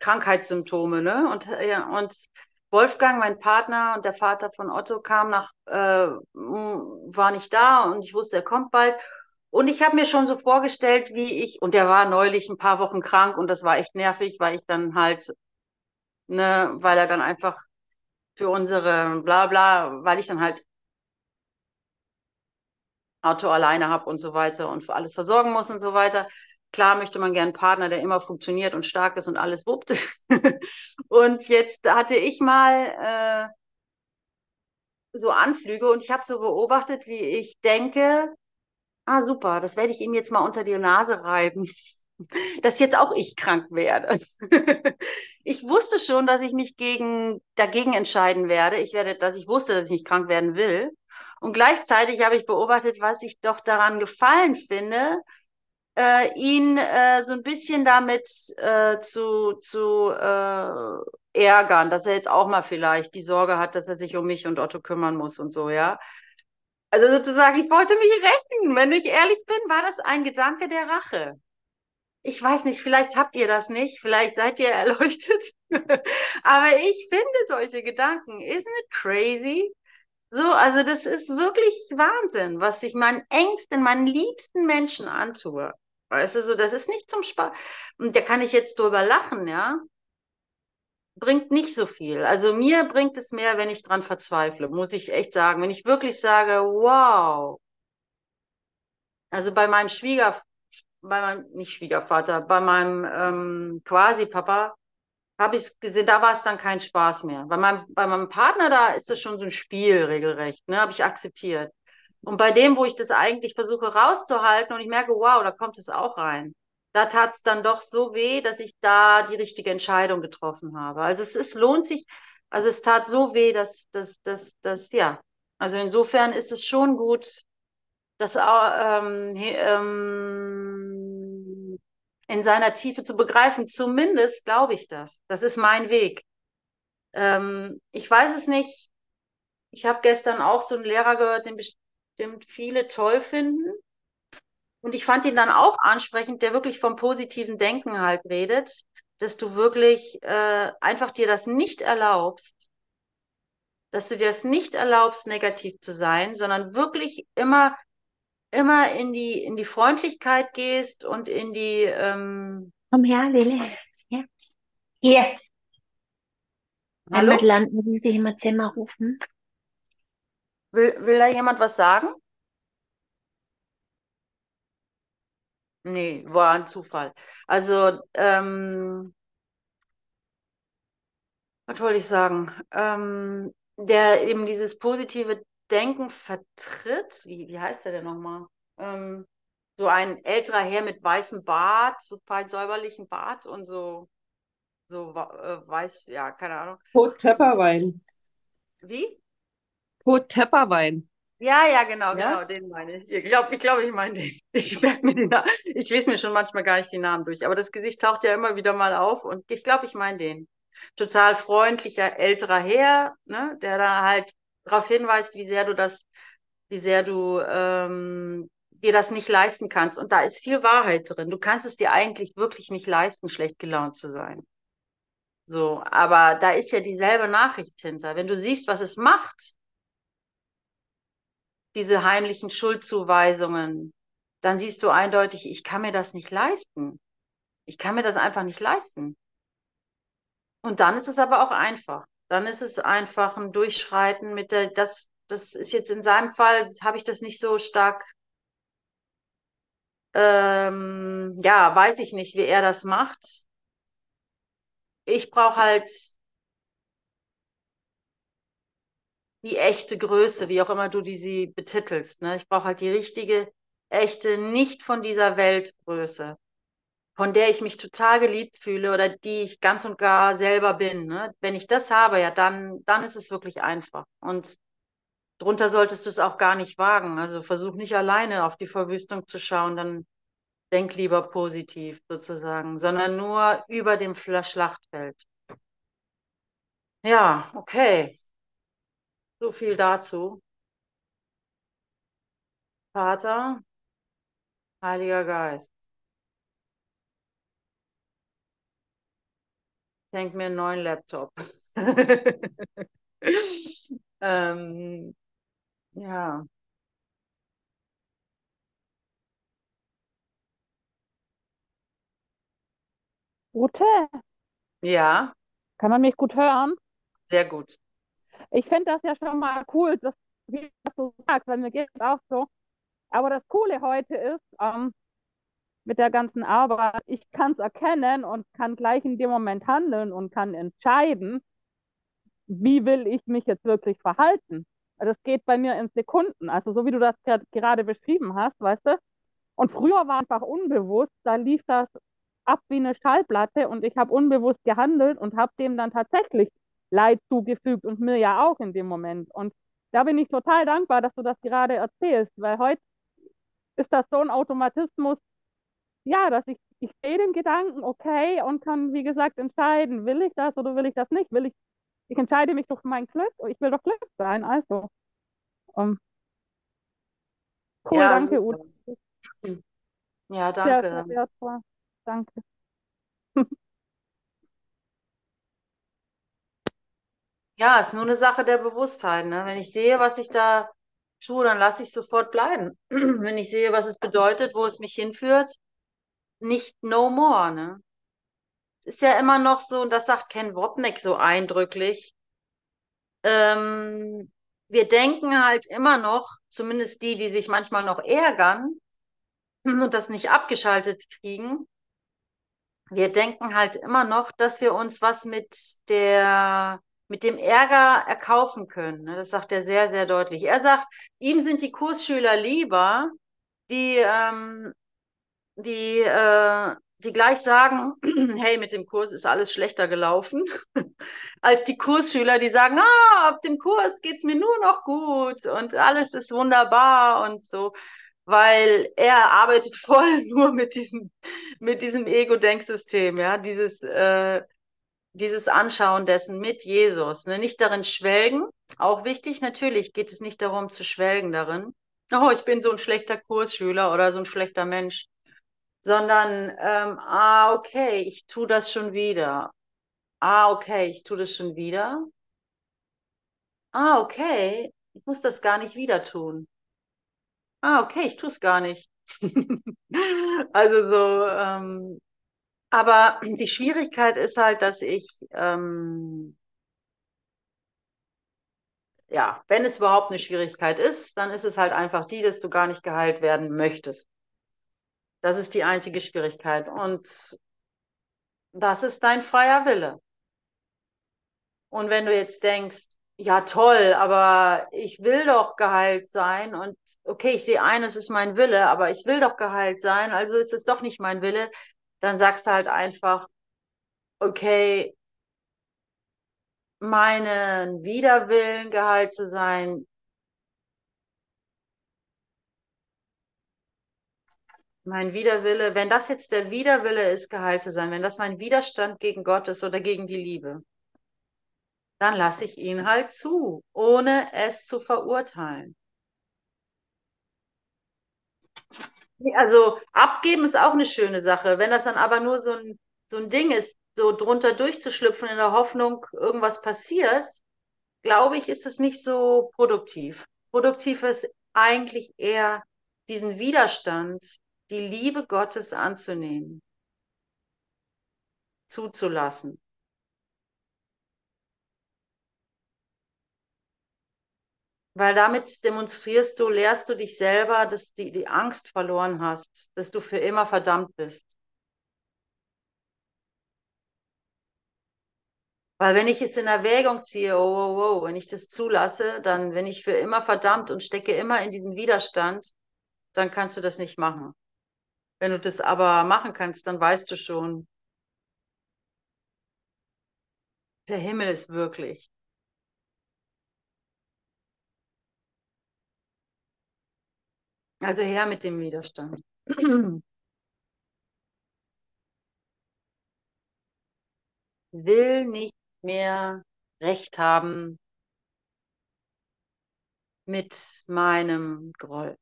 Krankheitssymptome, ne? Und, ja, und Wolfgang, mein Partner und der Vater von Otto, kam nach, äh, war nicht da und ich wusste, er kommt bald. Und ich habe mir schon so vorgestellt, wie ich, und der war neulich ein paar Wochen krank und das war echt nervig, weil ich dann halt, ne, weil er dann einfach für unsere bla bla, weil ich dann halt Auto alleine habe und so weiter und für alles versorgen muss und so weiter. Klar möchte man gern einen Partner, der immer funktioniert und stark ist und alles wuppt. und jetzt hatte ich mal äh, so Anflüge und ich habe so beobachtet, wie ich denke, ah super, das werde ich ihm jetzt mal unter die Nase reiben, dass jetzt auch ich krank werde. ich wusste schon, dass ich mich gegen, dagegen entscheiden werde. Ich werde, dass ich wusste, dass ich nicht krank werden will. Und gleichzeitig habe ich beobachtet, was ich doch daran gefallen finde, äh, ihn äh, so ein bisschen damit äh, zu, zu äh, ärgern, dass er jetzt auch mal vielleicht die Sorge hat, dass er sich um mich und Otto kümmern muss und so, ja. Also sozusagen, ich wollte mich rächen. Wenn ich ehrlich bin, war das ein Gedanke der Rache. Ich weiß nicht, vielleicht habt ihr das nicht, vielleicht seid ihr erleuchtet. Aber ich finde solche Gedanken, isn't it crazy? So, also das ist wirklich Wahnsinn, was ich meinen engsten, meinen liebsten Menschen antue. Weißt du, so, das ist nicht zum Spaß. Und da kann ich jetzt drüber lachen, ja. Bringt nicht so viel. Also mir bringt es mehr, wenn ich dran verzweifle, muss ich echt sagen. Wenn ich wirklich sage, wow. Also bei meinem Schwieger, bei meinem, nicht Schwiegervater, bei meinem ähm, Quasi-Papa, habe ich gesehen, da war es dann kein Spaß mehr. Bei meinem, bei meinem Partner, da ist es schon so ein Spiel regelrecht, ne, habe ich akzeptiert. Und bei dem, wo ich das eigentlich versuche rauszuhalten und ich merke, wow, da kommt es auch rein. Da tat es dann doch so weh, dass ich da die richtige Entscheidung getroffen habe. Also es ist, lohnt sich, also es tat so weh, dass, dass, dass, dass, ja. Also insofern ist es schon gut, das ähm, ähm, in seiner Tiefe zu begreifen. Zumindest glaube ich das. Das ist mein Weg. Ähm, ich weiß es nicht. Ich habe gestern auch so einen Lehrer gehört, den bestimmt viele toll finden. Und ich fand ihn dann auch ansprechend, der wirklich vom positiven Denken halt redet, dass du wirklich äh, einfach dir das nicht erlaubst, dass du dir das nicht erlaubst, negativ zu sein, sondern wirklich immer immer in die, in die Freundlichkeit gehst und in die. Ähm... Komm her, Lele. Ja. Hier. Hallo? Heimatland, muss ich dich im Zimmer rufen? Will, will da jemand was sagen? Nee, war ein Zufall. Also, ähm, was wollte ich sagen? Ähm, der eben dieses positive Denken vertritt, wie, wie heißt der denn nochmal? Ähm, so ein älterer Herr mit weißem Bart, so fein säuberlichen Bart und so, so äh, weiß, ja, keine Ahnung. Tepperwein. Wie? Kot Tepperwein. Ja, ja, genau, Ja? genau, den meine ich. Ich glaube, ich, glaub, ich meine den. Ich merke mir den Namen. Ich lese mir schon manchmal gar nicht die Namen durch, aber das Gesicht taucht ja immer wieder mal auf und ich glaube, ich meine den. Total freundlicher älterer Herr, ne, der da halt darauf hinweist, wie sehr du das, wie sehr du ähm, dir das nicht leisten kannst. Und da ist viel Wahrheit drin. Du kannst es dir eigentlich wirklich nicht leisten, schlecht gelaunt zu sein. So, aber da ist ja dieselbe Nachricht hinter. Wenn du siehst, was es macht, diese heimlichen Schuldzuweisungen, dann siehst du eindeutig, ich kann mir das nicht leisten. Ich kann mir das einfach nicht leisten. Und dann ist es aber auch einfach. Dann ist es einfach ein Durchschreiten mit der, das, das ist jetzt in seinem Fall, habe ich das nicht so stark, ähm, ja, weiß ich nicht, wie er das macht. Ich brauche halt die echte Größe, wie auch immer du die sie betitelst. Ne? Ich brauche halt die richtige, echte, nicht von dieser Welt Größe, von der ich mich total geliebt fühle oder die ich ganz und gar selber bin. Ne? Wenn ich das habe, ja, dann, dann ist es wirklich einfach. Und drunter solltest du es auch gar nicht wagen. Also versuch nicht alleine auf die Verwüstung zu schauen, dann denk lieber positiv sozusagen, sondern nur über dem Schlachtfeld. Ja, okay. So viel dazu. Vater, Heiliger Geist, schenk mir einen neuen Laptop. ähm, ja, Ute, ja, kann man mich gut hören? sehr gut. Ich finde das ja schon mal cool, dass, du sagst, weil mir geht es auch so. Aber das Coole heute ist, ähm, mit der ganzen Arbeit, ich kann es erkennen und kann gleich in dem Moment handeln und kann entscheiden, wie will ich mich jetzt wirklich verhalten. Das geht bei mir in Sekunden, also so wie du das gerade beschrieben hast, weißt du? Und früher war einfach unbewusst, da lief das ab wie eine Schallplatte und ich habe unbewusst gehandelt und habe dem dann tatsächlich Leid zugefügt und mir ja auch in dem Moment. Und da bin ich total dankbar, dass du das gerade erzählst, weil heute ist das so ein Automatismus, ja, dass ich, ich sehe den Gedanken, okay, und kann, wie gesagt, entscheiden, will ich das oder will ich das nicht? Will ich, ich entscheide mich durch mein Glück, ich will doch Glück sein, also. Um, cool, Ja, danke, super. Ute. Ja, Sehr, sehr danke. wertvoll. Danke. Ja, ist nur eine Sache der Bewusstheit, ne? Wenn ich sehe, was ich da tue, dann lasse ich sofort bleiben. Wenn ich sehe, was es bedeutet, wo es mich hinführt, nicht no more, ne? Ist ja immer noch so, und das sagt Ken Wapnick so eindrücklich, ähm, wir denken halt immer noch, zumindest die, die sich manchmal noch ärgern und das nicht abgeschaltet kriegen, wir denken halt immer noch, dass wir uns was mit der, mit dem Ärger erkaufen können. ne? Das sagt er sehr, sehr deutlich. Er sagt, ihm sind die Kursschüler lieber, die, ähm, die, äh, die gleich sagen, hey, mit dem Kurs ist alles schlechter gelaufen, als die Kursschüler, die sagen, ah, ab dem Kurs geht's mir nur noch gut und alles ist wunderbar und so, weil er arbeitet voll nur mit diesem, mit diesem Ego-Denksystem, ja, dieses, äh, dieses Anschauen dessen mit Jesus, ne? Nicht darin schwelgen, auch wichtig, natürlich geht es nicht darum zu schwelgen darin, oh, ich bin so ein schlechter Kursschüler oder so ein schlechter Mensch, sondern, ähm, ah, okay, ich tue das schon wieder. Ah, okay, ich tue das schon wieder. Ah, okay, ich muss das gar nicht wieder tun. Ah, okay, ich tue es gar nicht. Also so, ähm, aber die Schwierigkeit ist halt, dass ich, ähm, ja, wenn es überhaupt eine Schwierigkeit ist, dann ist es halt einfach die, dass du gar nicht geheilt werden möchtest. Das ist die einzige Schwierigkeit. Und das ist dein freier Wille. Und wenn du jetzt denkst, ja toll, aber ich will doch geheilt sein und okay, ich sehe ein, es ist mein Wille, aber ich will doch geheilt sein, also ist es doch nicht mein Wille, dann sagst du halt einfach, okay, meinen Widerwillen geheilt zu sein, mein Widerwille, wenn das jetzt der Widerwille ist, geheilt zu sein, wenn das mein Widerstand gegen Gott ist oder gegen die Liebe, dann lasse ich ihn halt zu, ohne es zu verurteilen. Also abgeben ist auch eine schöne Sache. Wenn das dann aber nur so ein, so ein Ding ist, so drunter durchzuschlüpfen in der Hoffnung, irgendwas passiert, glaube ich, ist es nicht so produktiv. Produktiv ist eigentlich eher diesen Widerstand, die Liebe Gottes anzunehmen, zuzulassen. Weil damit demonstrierst du, lehrst du dich selber, dass du die Angst verloren hast, dass du für immer verdammt bist. Weil wenn ich es in Erwägung ziehe, oh, oh, oh, wenn ich das zulasse, dann bin ich für immer verdammt und stecke immer in diesen Widerstand, dann kannst du das nicht machen. Wenn du das aber machen kannst, dann weißt du schon, der Himmel ist wirklich. Also her mit dem Widerstand. Will nicht mehr Recht haben mit meinem Groll.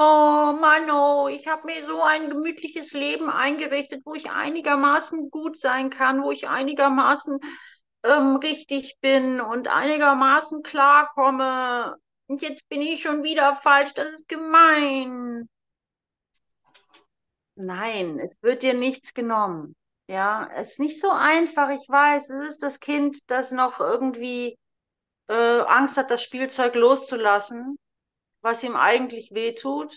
Oh Mano, ich habe mir so ein gemütliches Leben eingerichtet, wo ich einigermaßen gut sein kann, wo ich einigermaßen ähm, richtig bin und einigermaßen klarkomme. Und jetzt bin ich schon wieder falsch. Das ist gemein. Nein, es wird dir nichts genommen. Ja, es ist nicht so einfach. Ich weiß, es ist das Kind, das noch irgendwie äh, Angst hat, das Spielzeug loszulassen was ihm eigentlich wehtut.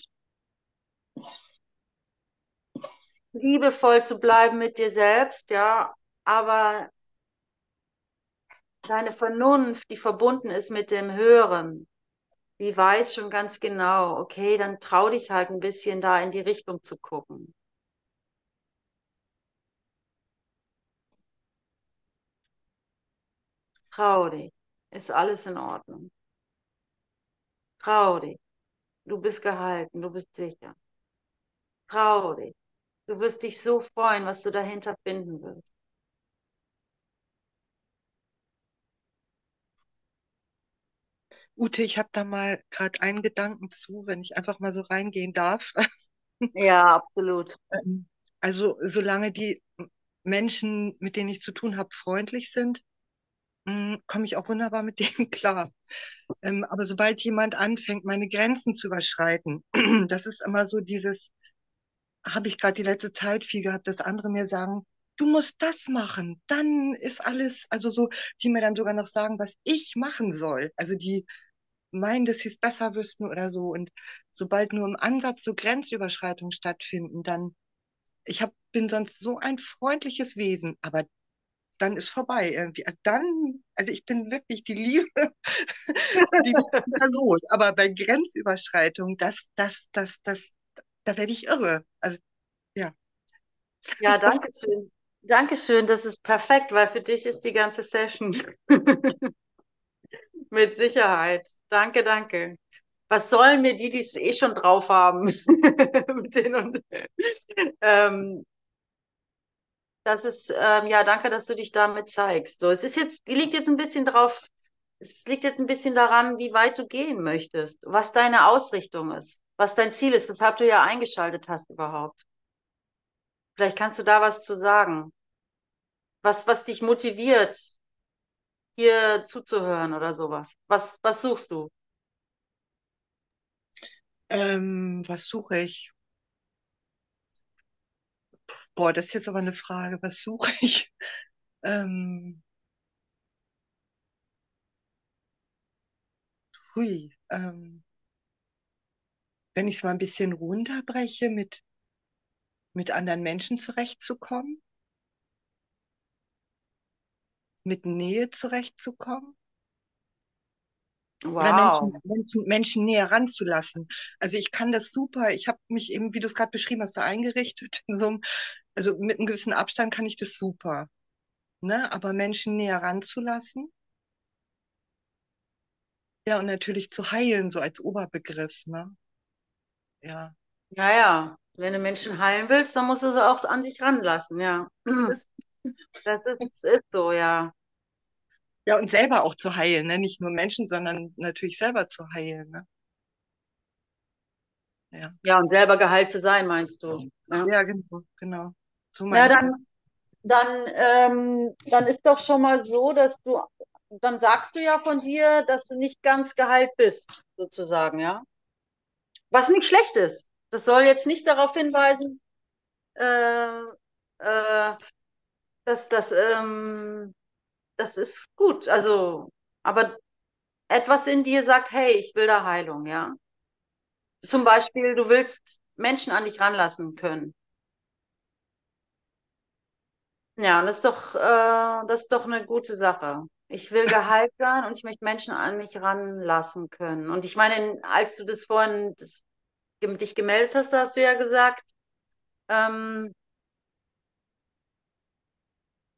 Liebevoll zu bleiben mit dir selbst, ja, aber deine Vernunft, die verbunden ist mit dem Höheren, die weiß schon ganz genau, okay, dann trau dich halt ein bisschen da in die Richtung zu gucken. Trau dich, ist alles in Ordnung. Trau dich. Du bist gehalten, du bist sicher. Trau dich. Du wirst dich so freuen, was du dahinter finden wirst. Ute, ich habe da mal gerade einen Gedanken zu, wenn ich einfach mal so reingehen darf. Ja, absolut. Ähm, Also solange die Menschen, mit denen ich zu tun habe, freundlich sind, komme ich auch wunderbar mit denen klar. Ähm, aber sobald jemand anfängt, meine Grenzen zu überschreiten, das ist immer so dieses, habe ich gerade die letzte Zeit viel gehabt, dass andere mir sagen, du musst das machen, dann ist alles, also so, die mir dann sogar noch sagen, was ich machen soll. Also die meinen, dass sie es besser wüssten oder so. Und sobald nur im Ansatz so Grenzüberschreitungen stattfinden, dann, ich hab, bin sonst so ein freundliches Wesen, aber dann ist vorbei irgendwie. Also dann, also ich bin wirklich die Liebe, die Person. Aber bei Grenzüberschreitung, das, das, das, das, da werde ich irre. Also, ja. Ja, danke schön. Dankeschön, das ist perfekt, weil für dich ist die ganze Session. Mit Sicherheit. Danke, danke. Was sollen mir die, die es eh schon drauf haben? Mit den und, ähm, das ist, ähm, ja, danke, dass du dich damit zeigst. So, es ist jetzt, liegt jetzt ein bisschen drauf, es liegt jetzt ein bisschen daran, wie weit du gehen möchtest, was deine Ausrichtung ist, was dein Ziel ist, weshalb du ja eingeschaltet hast überhaupt. Vielleicht kannst du da was zu sagen. Was, was dich motiviert, hier zuzuhören oder sowas. Was, was suchst du? Ähm, was suche ich? Boah, das ist jetzt aber eine Frage. Was suche ich? Ähm, hui, ähm, wenn ich es mal ein bisschen runterbreche, mit, mit anderen Menschen zurechtzukommen, mit Nähe zurechtzukommen. Oder Wow. Menschen, Menschen, Menschen näher ranzulassen. Also ich kann das super. Ich habe mich eben, wie du es gerade beschrieben hast, so eingerichtet. In so einem, also mit einem gewissen Abstand kann ich das super. Ne? Aber Menschen näher ranzulassen. Ja, und natürlich zu heilen, so als Oberbegriff. Ne? Ja. Ja, ja. Wenn du Menschen heilen willst, dann musst du sie auch an sich ranlassen, ja. Das, Das ist, ist so, ja. ja, und selber auch zu heilen, ne? Nicht nur Menschen, sondern natürlich selber zu heilen. Ne? Ja. Ja, und selber geheilt zu sein, meinst du? Ja, Ja, genau, genau. So ja dann, dann, ähm, dann ist doch schon mal so, dass du, dann sagst du ja von dir, dass du nicht ganz geheilt bist, sozusagen, ja. Was nicht schlecht ist. Das soll jetzt nicht darauf hinweisen, äh, äh, dass das, ähm, das ist gut. Also, aber etwas in dir sagt, hey, ich will da Heilung, ja. Zum Beispiel, du willst Menschen an dich ranlassen können. Ja, und das ist doch, äh, das ist doch eine gute Sache. Ich will geheilt sein und ich möchte Menschen an mich ranlassen können. Und ich meine, als du das vorhin das, dich gemeldet hast, hast du ja gesagt, ähm,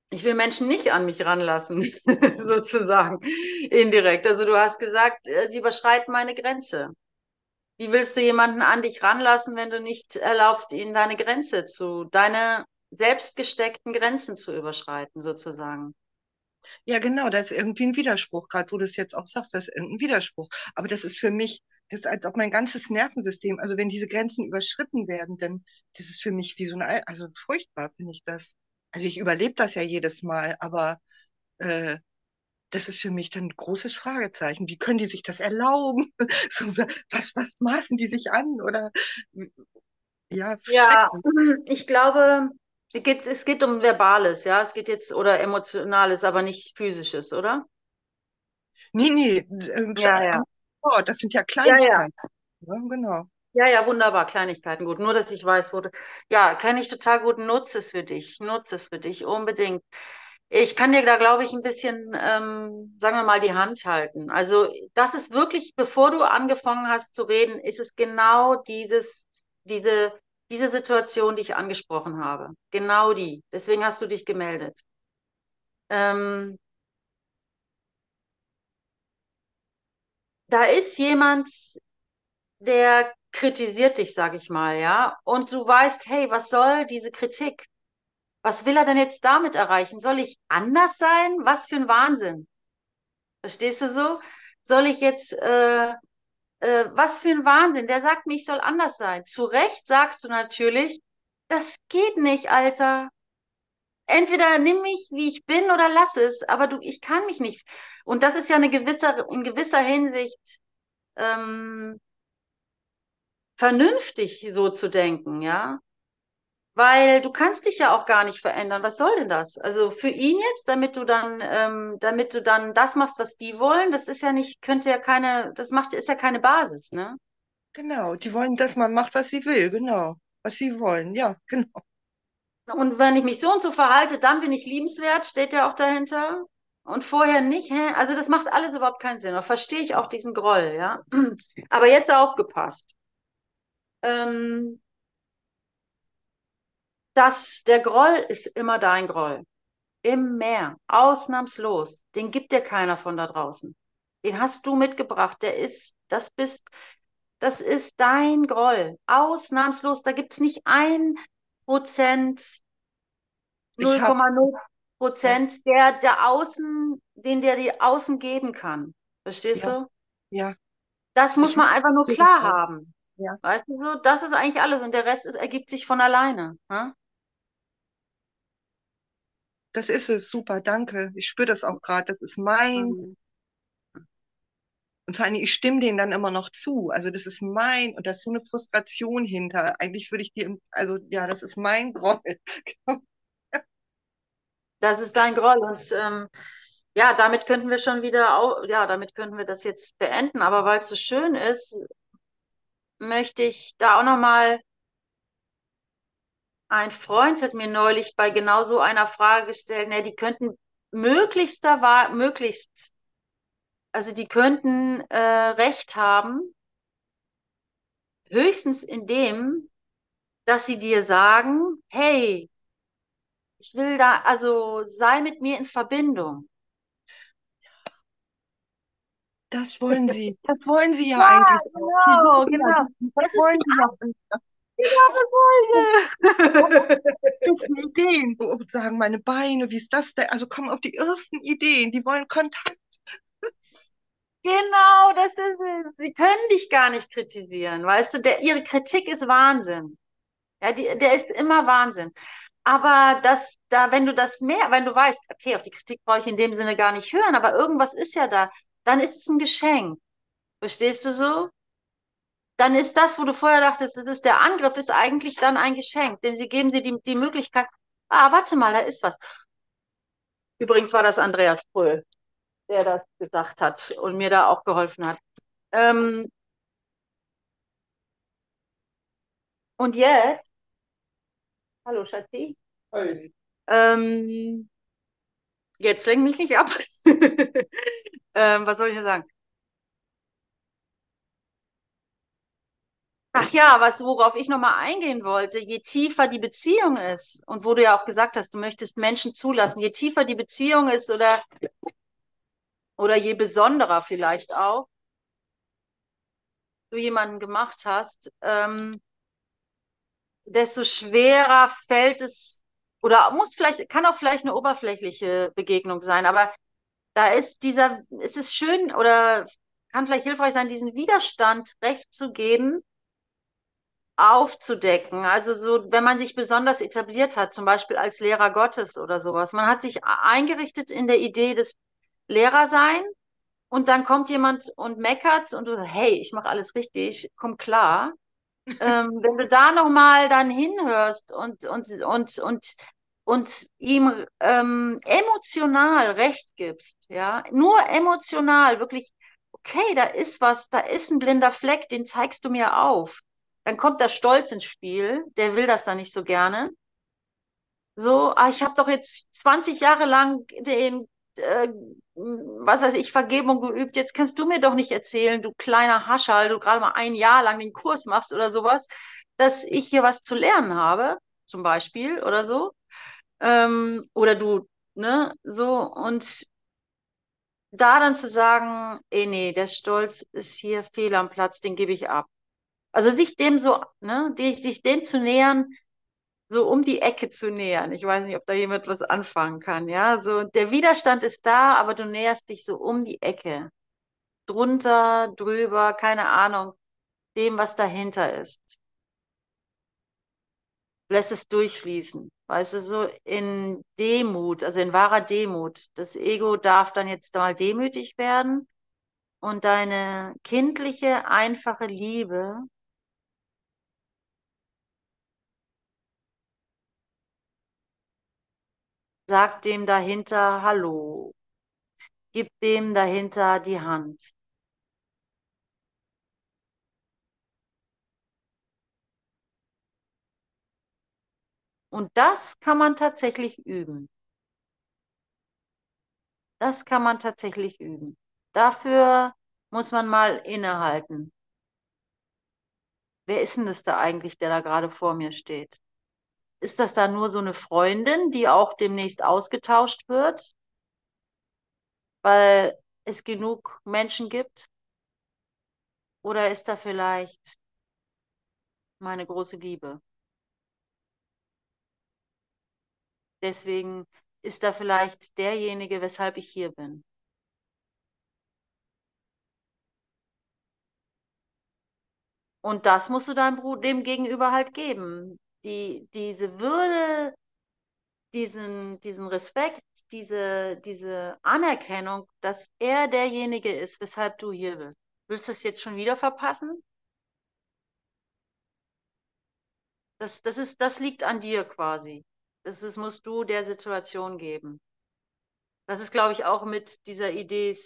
Ich will Menschen nicht an mich ranlassen, sozusagen, indirekt. Also du hast gesagt, äh, sie überschreiten meine Grenze. Wie willst du jemanden an dich ranlassen, wenn du nicht erlaubst, ihnen deine Grenze zu, deine selbst gesteckten Grenzen zu überschreiten, sozusagen? Ja, genau, da ist irgendwie ein Widerspruch, gerade wo du es jetzt auch sagst, das ist irgendein Widerspruch. Aber das ist für mich, das ist als ob mein ganzes Nervensystem, also wenn diese Grenzen überschritten werden, dann das ist für mich wie so eine, also furchtbar finde ich das. Also ich überlebe das ja jedes Mal, aber äh, das ist für mich dann ein großes Fragezeichen. Wie können die sich das erlauben? So, was, was maßen die sich an? Oder ja, Ja, ich glaube, es geht, es geht um Verbales, ja. Es geht jetzt, oder Emotionales, aber nicht Physisches, oder? Nee, nee, ähm, Ja, ja. oh, das sind ja Ja, ja. Kleinigkeiten. Ja, genau. Ja, ja, wunderbar, Kleinigkeiten, gut. Nur, dass ich weiß, wo du, ja, kenne ich total gut, nutze es für dich, nutze es für dich, unbedingt. Ich kann dir da, glaube ich, ein bisschen, ähm, sagen wir mal, die Hand halten. Also, das ist wirklich, bevor du angefangen hast zu reden, ist es genau dieses, diese, diese Situation, die ich angesprochen habe. Genau die. Deswegen hast du dich gemeldet. Ähm, da ist jemand, der kritisiert dich, sag ich mal, ja, und du weißt, hey, was soll diese Kritik? Was will er denn jetzt damit erreichen? Soll ich anders sein? Was für ein Wahnsinn. Verstehst du so? Soll ich jetzt, äh, äh, was für ein Wahnsinn. Der sagt mir, ich soll anders sein. Zu Recht sagst du natürlich, das geht nicht, Alter. Entweder nimm mich, wie ich bin, oder lass es, aber du, ich kann mich nicht. Und das ist ja eine gewisse, in gewisser Hinsicht, ähm, vernünftig so zu denken, ja. Weil du kannst dich ja auch gar nicht verändern. Was soll denn das? Also für ihn jetzt, damit du dann, ähm, damit du dann das machst, was die wollen, das ist ja nicht, könnte ja keine, das macht, ist ja keine Basis, ne? Genau, die wollen, dass man macht, was sie will, genau. Was sie wollen, ja, genau. Und wenn ich mich so und so verhalte, dann bin ich liebenswert, steht ja auch dahinter. Und vorher nicht, hä? Also das macht alles überhaupt keinen Sinn. Da verstehe ich auch diesen Groll, ja. Aber jetzt aufgepasst. Ähm, das, der Groll ist immer dein Groll. Immer. Ausnahmslos. Den gibt dir keiner von da draußen. Den hast du mitgebracht. Der ist, das bist, das ist dein Groll. Ausnahmslos. Da gibt's nicht ein Prozent, Ich hab, 0,0 Prozent, der, der Außen, den der die Außen geben kann. Verstehst ja, du? ja, Das muss ich man einfach nur klar haben. ja. Weißt du so? Das ist eigentlich alles und der Rest ist, ergibt sich von alleine. Hm? Das ist es, super, danke. Ich spüre das auch gerade. Das ist mein, Mhm. und vor allem, ich stimme denen dann immer noch zu. Also das ist mein, und da ist so eine Frustration hinter. Eigentlich würde ich dir, also ja, das ist mein Groll. Das ist dein Groll und ähm, ja, damit könnten wir schon wieder, au ja, damit könnten wir das jetzt beenden. Aber weil es so schön ist, möchte ich da auch nochmal, ein Freund hat mir neulich bei genau so einer Frage gestellt, ne, die könnten möglichster war, möglichst, also die könnten äh, Recht haben, höchstens in dem, dass sie dir sagen, hey, ich will da, also sei mit mir in Verbindung. Das wollen sie. Das wollen sie ja Ja, eigentlich genau, genau. das Das wollen sie ja. Folge. ersten Ideen, wo sagen meine Beine, wie ist das denn? Also kommen auf die ersten Ideen, die wollen Kontakt. Genau, das ist es. Sie können dich gar nicht kritisieren, weißt du? Der, ihre Kritik ist Wahnsinn. Ja, die, der ist immer Wahnsinn. Aber das, da, wenn du das mehr, wenn du weißt, okay, auf die Kritik brauche ich in dem Sinne gar nicht hören, aber irgendwas ist ja da, dann ist es ein Geschenk. Verstehst du so? Dann ist das, wo du vorher dachtest, das ist der Angriff, ist eigentlich dann ein Geschenk, denn sie geben dir die, die Möglichkeit, ah, warte mal, da ist was. Übrigens war das Andreas Pröhl, der das gesagt hat und mir da auch geholfen hat. Ähm, und jetzt, hallo Schatzi, ähm, jetzt lenk mich nicht ab. ähm, was soll ich sagen? Ja, was, worauf ich nochmal eingehen wollte, je tiefer die Beziehung ist, und wo du ja auch gesagt hast, du möchtest Menschen zulassen, je tiefer die Beziehung ist oder, oder je besonderer vielleicht auch, du jemanden gemacht hast, ähm, desto schwerer fällt es, oder muss vielleicht, kann auch vielleicht eine oberflächliche Begegnung sein, aber da ist dieser, es ist schön oder kann vielleicht hilfreich sein, diesen Widerstand recht zu geben, aufzudecken. Also so, wenn man sich besonders etabliert hat, zum Beispiel als Lehrer Gottes oder sowas. Man hat sich eingerichtet in der Idee des Lehrersein und dann kommt jemand und meckert und du sagst, hey, ich mache alles richtig, komm klar. ähm, wenn du da nochmal dann hinhörst und, und, und, und, und ihm ähm, emotional recht gibst, ja, nur emotional, wirklich, okay, da ist was, da ist ein blinder Fleck, den zeigst du mir auf. Dann kommt der Stolz ins Spiel, der will das dann nicht so gerne. So, ah, ich habe doch jetzt 20 Jahre lang den, äh, was weiß ich, Vergebung geübt. Jetzt kannst du mir doch nicht erzählen, du kleiner Haschall, du gerade mal ein Jahr lang den Kurs machst oder sowas, dass ich hier was zu lernen habe, zum Beispiel oder so. Ähm, oder du, ne, so. Und da dann zu sagen, ey, nee, der Stolz ist hier fehl am Platz, den gebe ich ab. Also sich dem so, ne, die, sich dem zu nähern, so um die Ecke zu nähern. Ich weiß nicht, ob da jemand was anfangen kann, ja. So, der Widerstand ist da, aber du näherst dich so um die Ecke. Drunter, drüber, keine Ahnung, dem, was dahinter ist. Lässt es durchfließen. Weißt du, so in Demut, also in wahrer Demut. Das Ego darf dann jetzt mal demütig werden und deine kindliche, einfache Liebe Sag dem dahinter Hallo. Gib dem dahinter die Hand. Und das kann man tatsächlich üben. Das kann man tatsächlich üben. Dafür muss man mal innehalten. Wer ist denn das da eigentlich, der da gerade vor mir steht? Ist das dann nur so eine Freundin, die auch demnächst ausgetauscht wird, weil es genug Menschen gibt? Oder ist da vielleicht meine große Liebe? Deswegen ist da vielleicht derjenige, weshalb ich hier bin. Und das musst du deinem Bruder, dem Gegenüber halt geben die, diese Würde, diesen, diesen Respekt, diese, diese Anerkennung, dass er derjenige ist, weshalb du hier bist. Willst du das jetzt schon wieder verpassen? Das, das, ist, das liegt an dir quasi. Das, das musst du der Situation geben. Das ist, glaube ich, auch mit dieser Idee,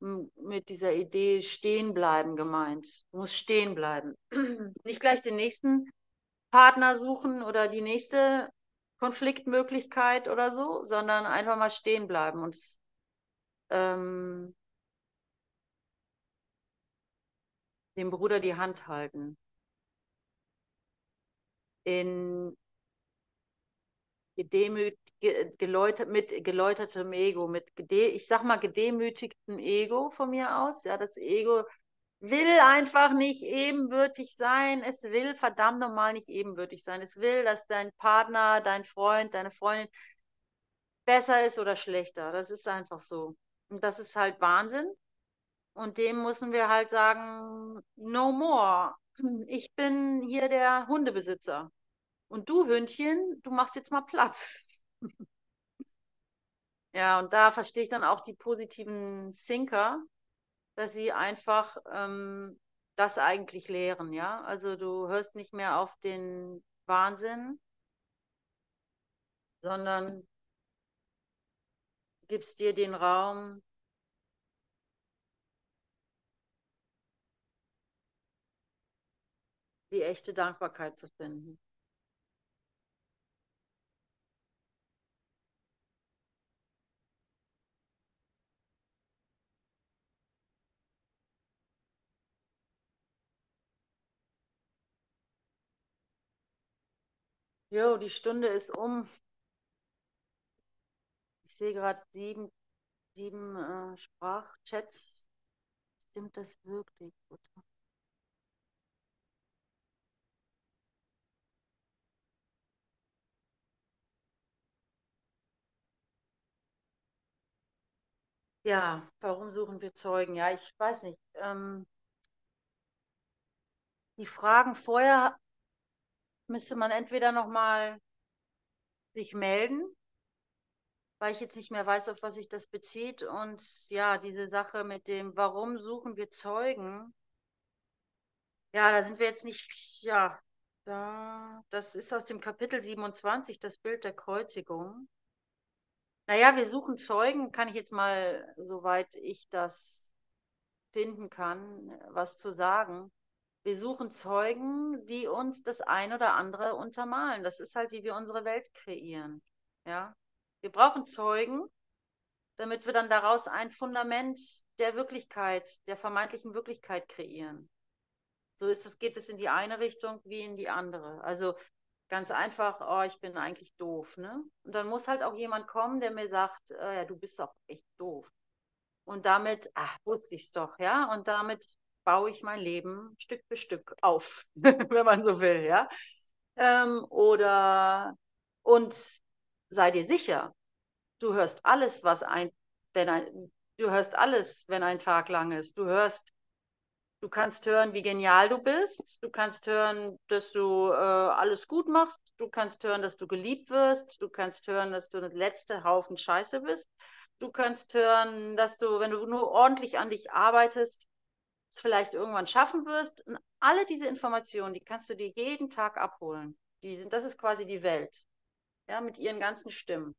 mit dieser Idee stehen bleiben gemeint. Du musst stehen bleiben. Nicht gleich den nächsten Partner suchen oder die nächste Konfliktmöglichkeit oder so, sondern einfach mal stehen bleiben und ähm, dem Bruder die Hand halten. In gedemüt, geläutert, mit geläutertem Ego, mit gede, ich sag mal gedemütigtem Ego von mir aus. Ja, das Ego will einfach nicht ebenbürtig sein. Es will verdammt nochmal nicht ebenbürtig sein. Es will, dass dein Partner, dein Freund, deine Freundin besser ist oder schlechter. Das ist einfach so. Und das ist halt Wahnsinn. Und dem müssen wir halt sagen, no more. Ich bin hier der Hundebesitzer. Und du, Hündchen, du machst jetzt mal Platz. ja, und da verstehe ich dann auch die positiven Thinker, dass sie einfach ähm, das eigentlich lehren, ja. Also du hörst nicht mehr auf den Wahnsinn, sondern gibst dir den Raum, die echte Dankbarkeit zu finden. Jo, die Stunde ist um. Ich sehe gerade sieben, sieben äh, Sprachchats. Stimmt das wirklich, Butter? Ja, warum suchen wir Zeugen? Ja, ich weiß nicht. Ähm, die Fragen vorher müsste man entweder nochmal sich melden, weil ich jetzt nicht mehr weiß, auf was sich das bezieht. Und ja, diese Sache mit dem, warum suchen wir Zeugen? Ja, da sind wir jetzt nicht, ja, da, das ist aus dem Kapitel 27, das Bild der Kreuzigung. Naja, wir suchen Zeugen, kann ich jetzt mal, soweit ich das finden kann, was zu sagen. Wir suchen Zeugen, die uns das ein oder andere untermalen. Das ist halt, wie wir unsere Welt kreieren. Ja, wir brauchen Zeugen, damit wir dann daraus ein Fundament der Wirklichkeit, der vermeintlichen Wirklichkeit kreieren. So ist es, geht es in die eine Richtung wie in die andere. Also ganz einfach, oh, ich bin eigentlich doof, ne? Und dann muss halt auch jemand kommen, der mir sagt, äh, ja, du bist doch echt doof. Und damit, ach, wusste ich's doch, ja? Und damit baue ich mein Leben Stück für Stück auf, wenn man so will, ja? Ähm, oder, und sei dir sicher, du hörst alles, was ein, wenn ein, du hörst alles, wenn ein Tag lang ist. Du hörst Du kannst hören, wie genial du bist. Du kannst hören, dass du äh, alles gut machst. Du kannst hören, dass du geliebt wirst. Du kannst hören, dass du der letzte Haufen Scheiße bist. Du kannst hören, dass du, wenn du nur ordentlich an dich arbeitest, es vielleicht irgendwann schaffen wirst. Und alle diese Informationen, die kannst du dir jeden Tag abholen. Die sind, das ist quasi die Welt. Ja, mit ihren ganzen Stimmen.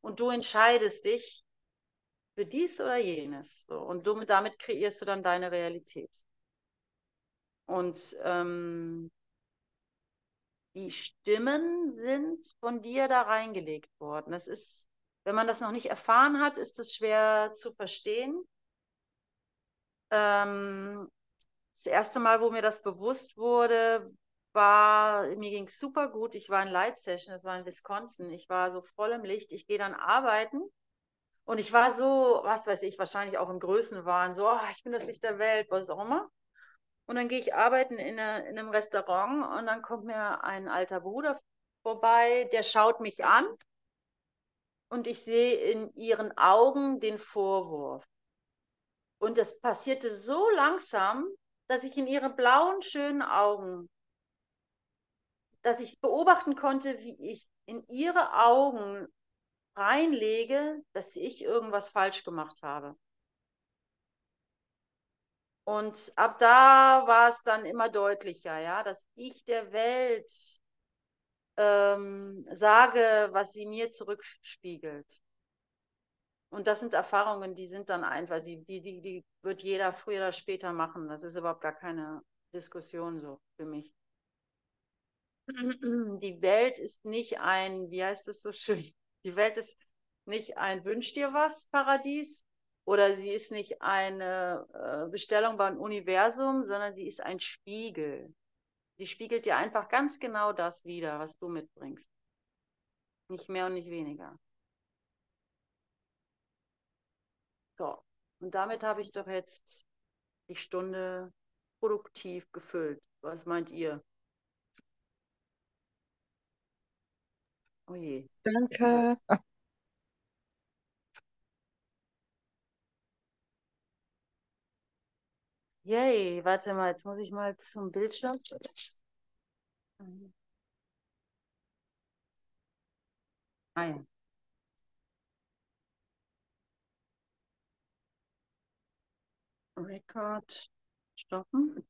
Und du entscheidest dich für dies oder jenes. So. Und du, damit kreierst du dann deine Realität. Und ähm, die Stimmen sind von dir da reingelegt worden. Das ist, wenn man das noch nicht erfahren hat, ist es schwer zu verstehen. Ähm, das erste Mal, wo mir das bewusst wurde, war, mir ging es super gut. Ich war in Light Session, das war in Wisconsin. Ich war so voll im Licht. Ich gehe dann arbeiten und ich war so, was weiß ich, wahrscheinlich auch im Größenwahn, so, oh, ich bin das Licht der Welt, was auch immer. Und dann gehe ich arbeiten in, eine, in einem Restaurant und dann kommt mir ein alter Bruder vorbei, der schaut mich an und ich sehe in ihren Augen den Vorwurf. Und das passierte so langsam, dass ich in ihren blauen, schönen Augen, dass ich beobachten konnte, wie ich in ihre Augen reinlege, dass ich irgendwas falsch gemacht habe. Und ab da war es dann immer deutlicher, ja, dass ich der Welt ähm, sage, was sie mir zurückspiegelt. Und das sind Erfahrungen, die sind dann einfach, die, die, die, die wird jeder früher oder später machen. Das ist überhaupt gar keine Diskussion so für mich. Die Welt ist nicht ein, wie heißt es so schön? Die Welt ist nicht ein Wünsch dir was Paradies, oder sie ist nicht eine äh, Bestellung beim Universum, sondern sie ist ein Spiegel. Sie spiegelt dir einfach ganz genau das wider, was du mitbringst. Nicht mehr und nicht weniger. So, und damit habe ich doch jetzt die Stunde produktiv gefüllt. Was meint ihr? Oh je. Danke. Yay, warte mal, jetzt muss ich mal zum Bildschirm. Ah ja. Record stoppen.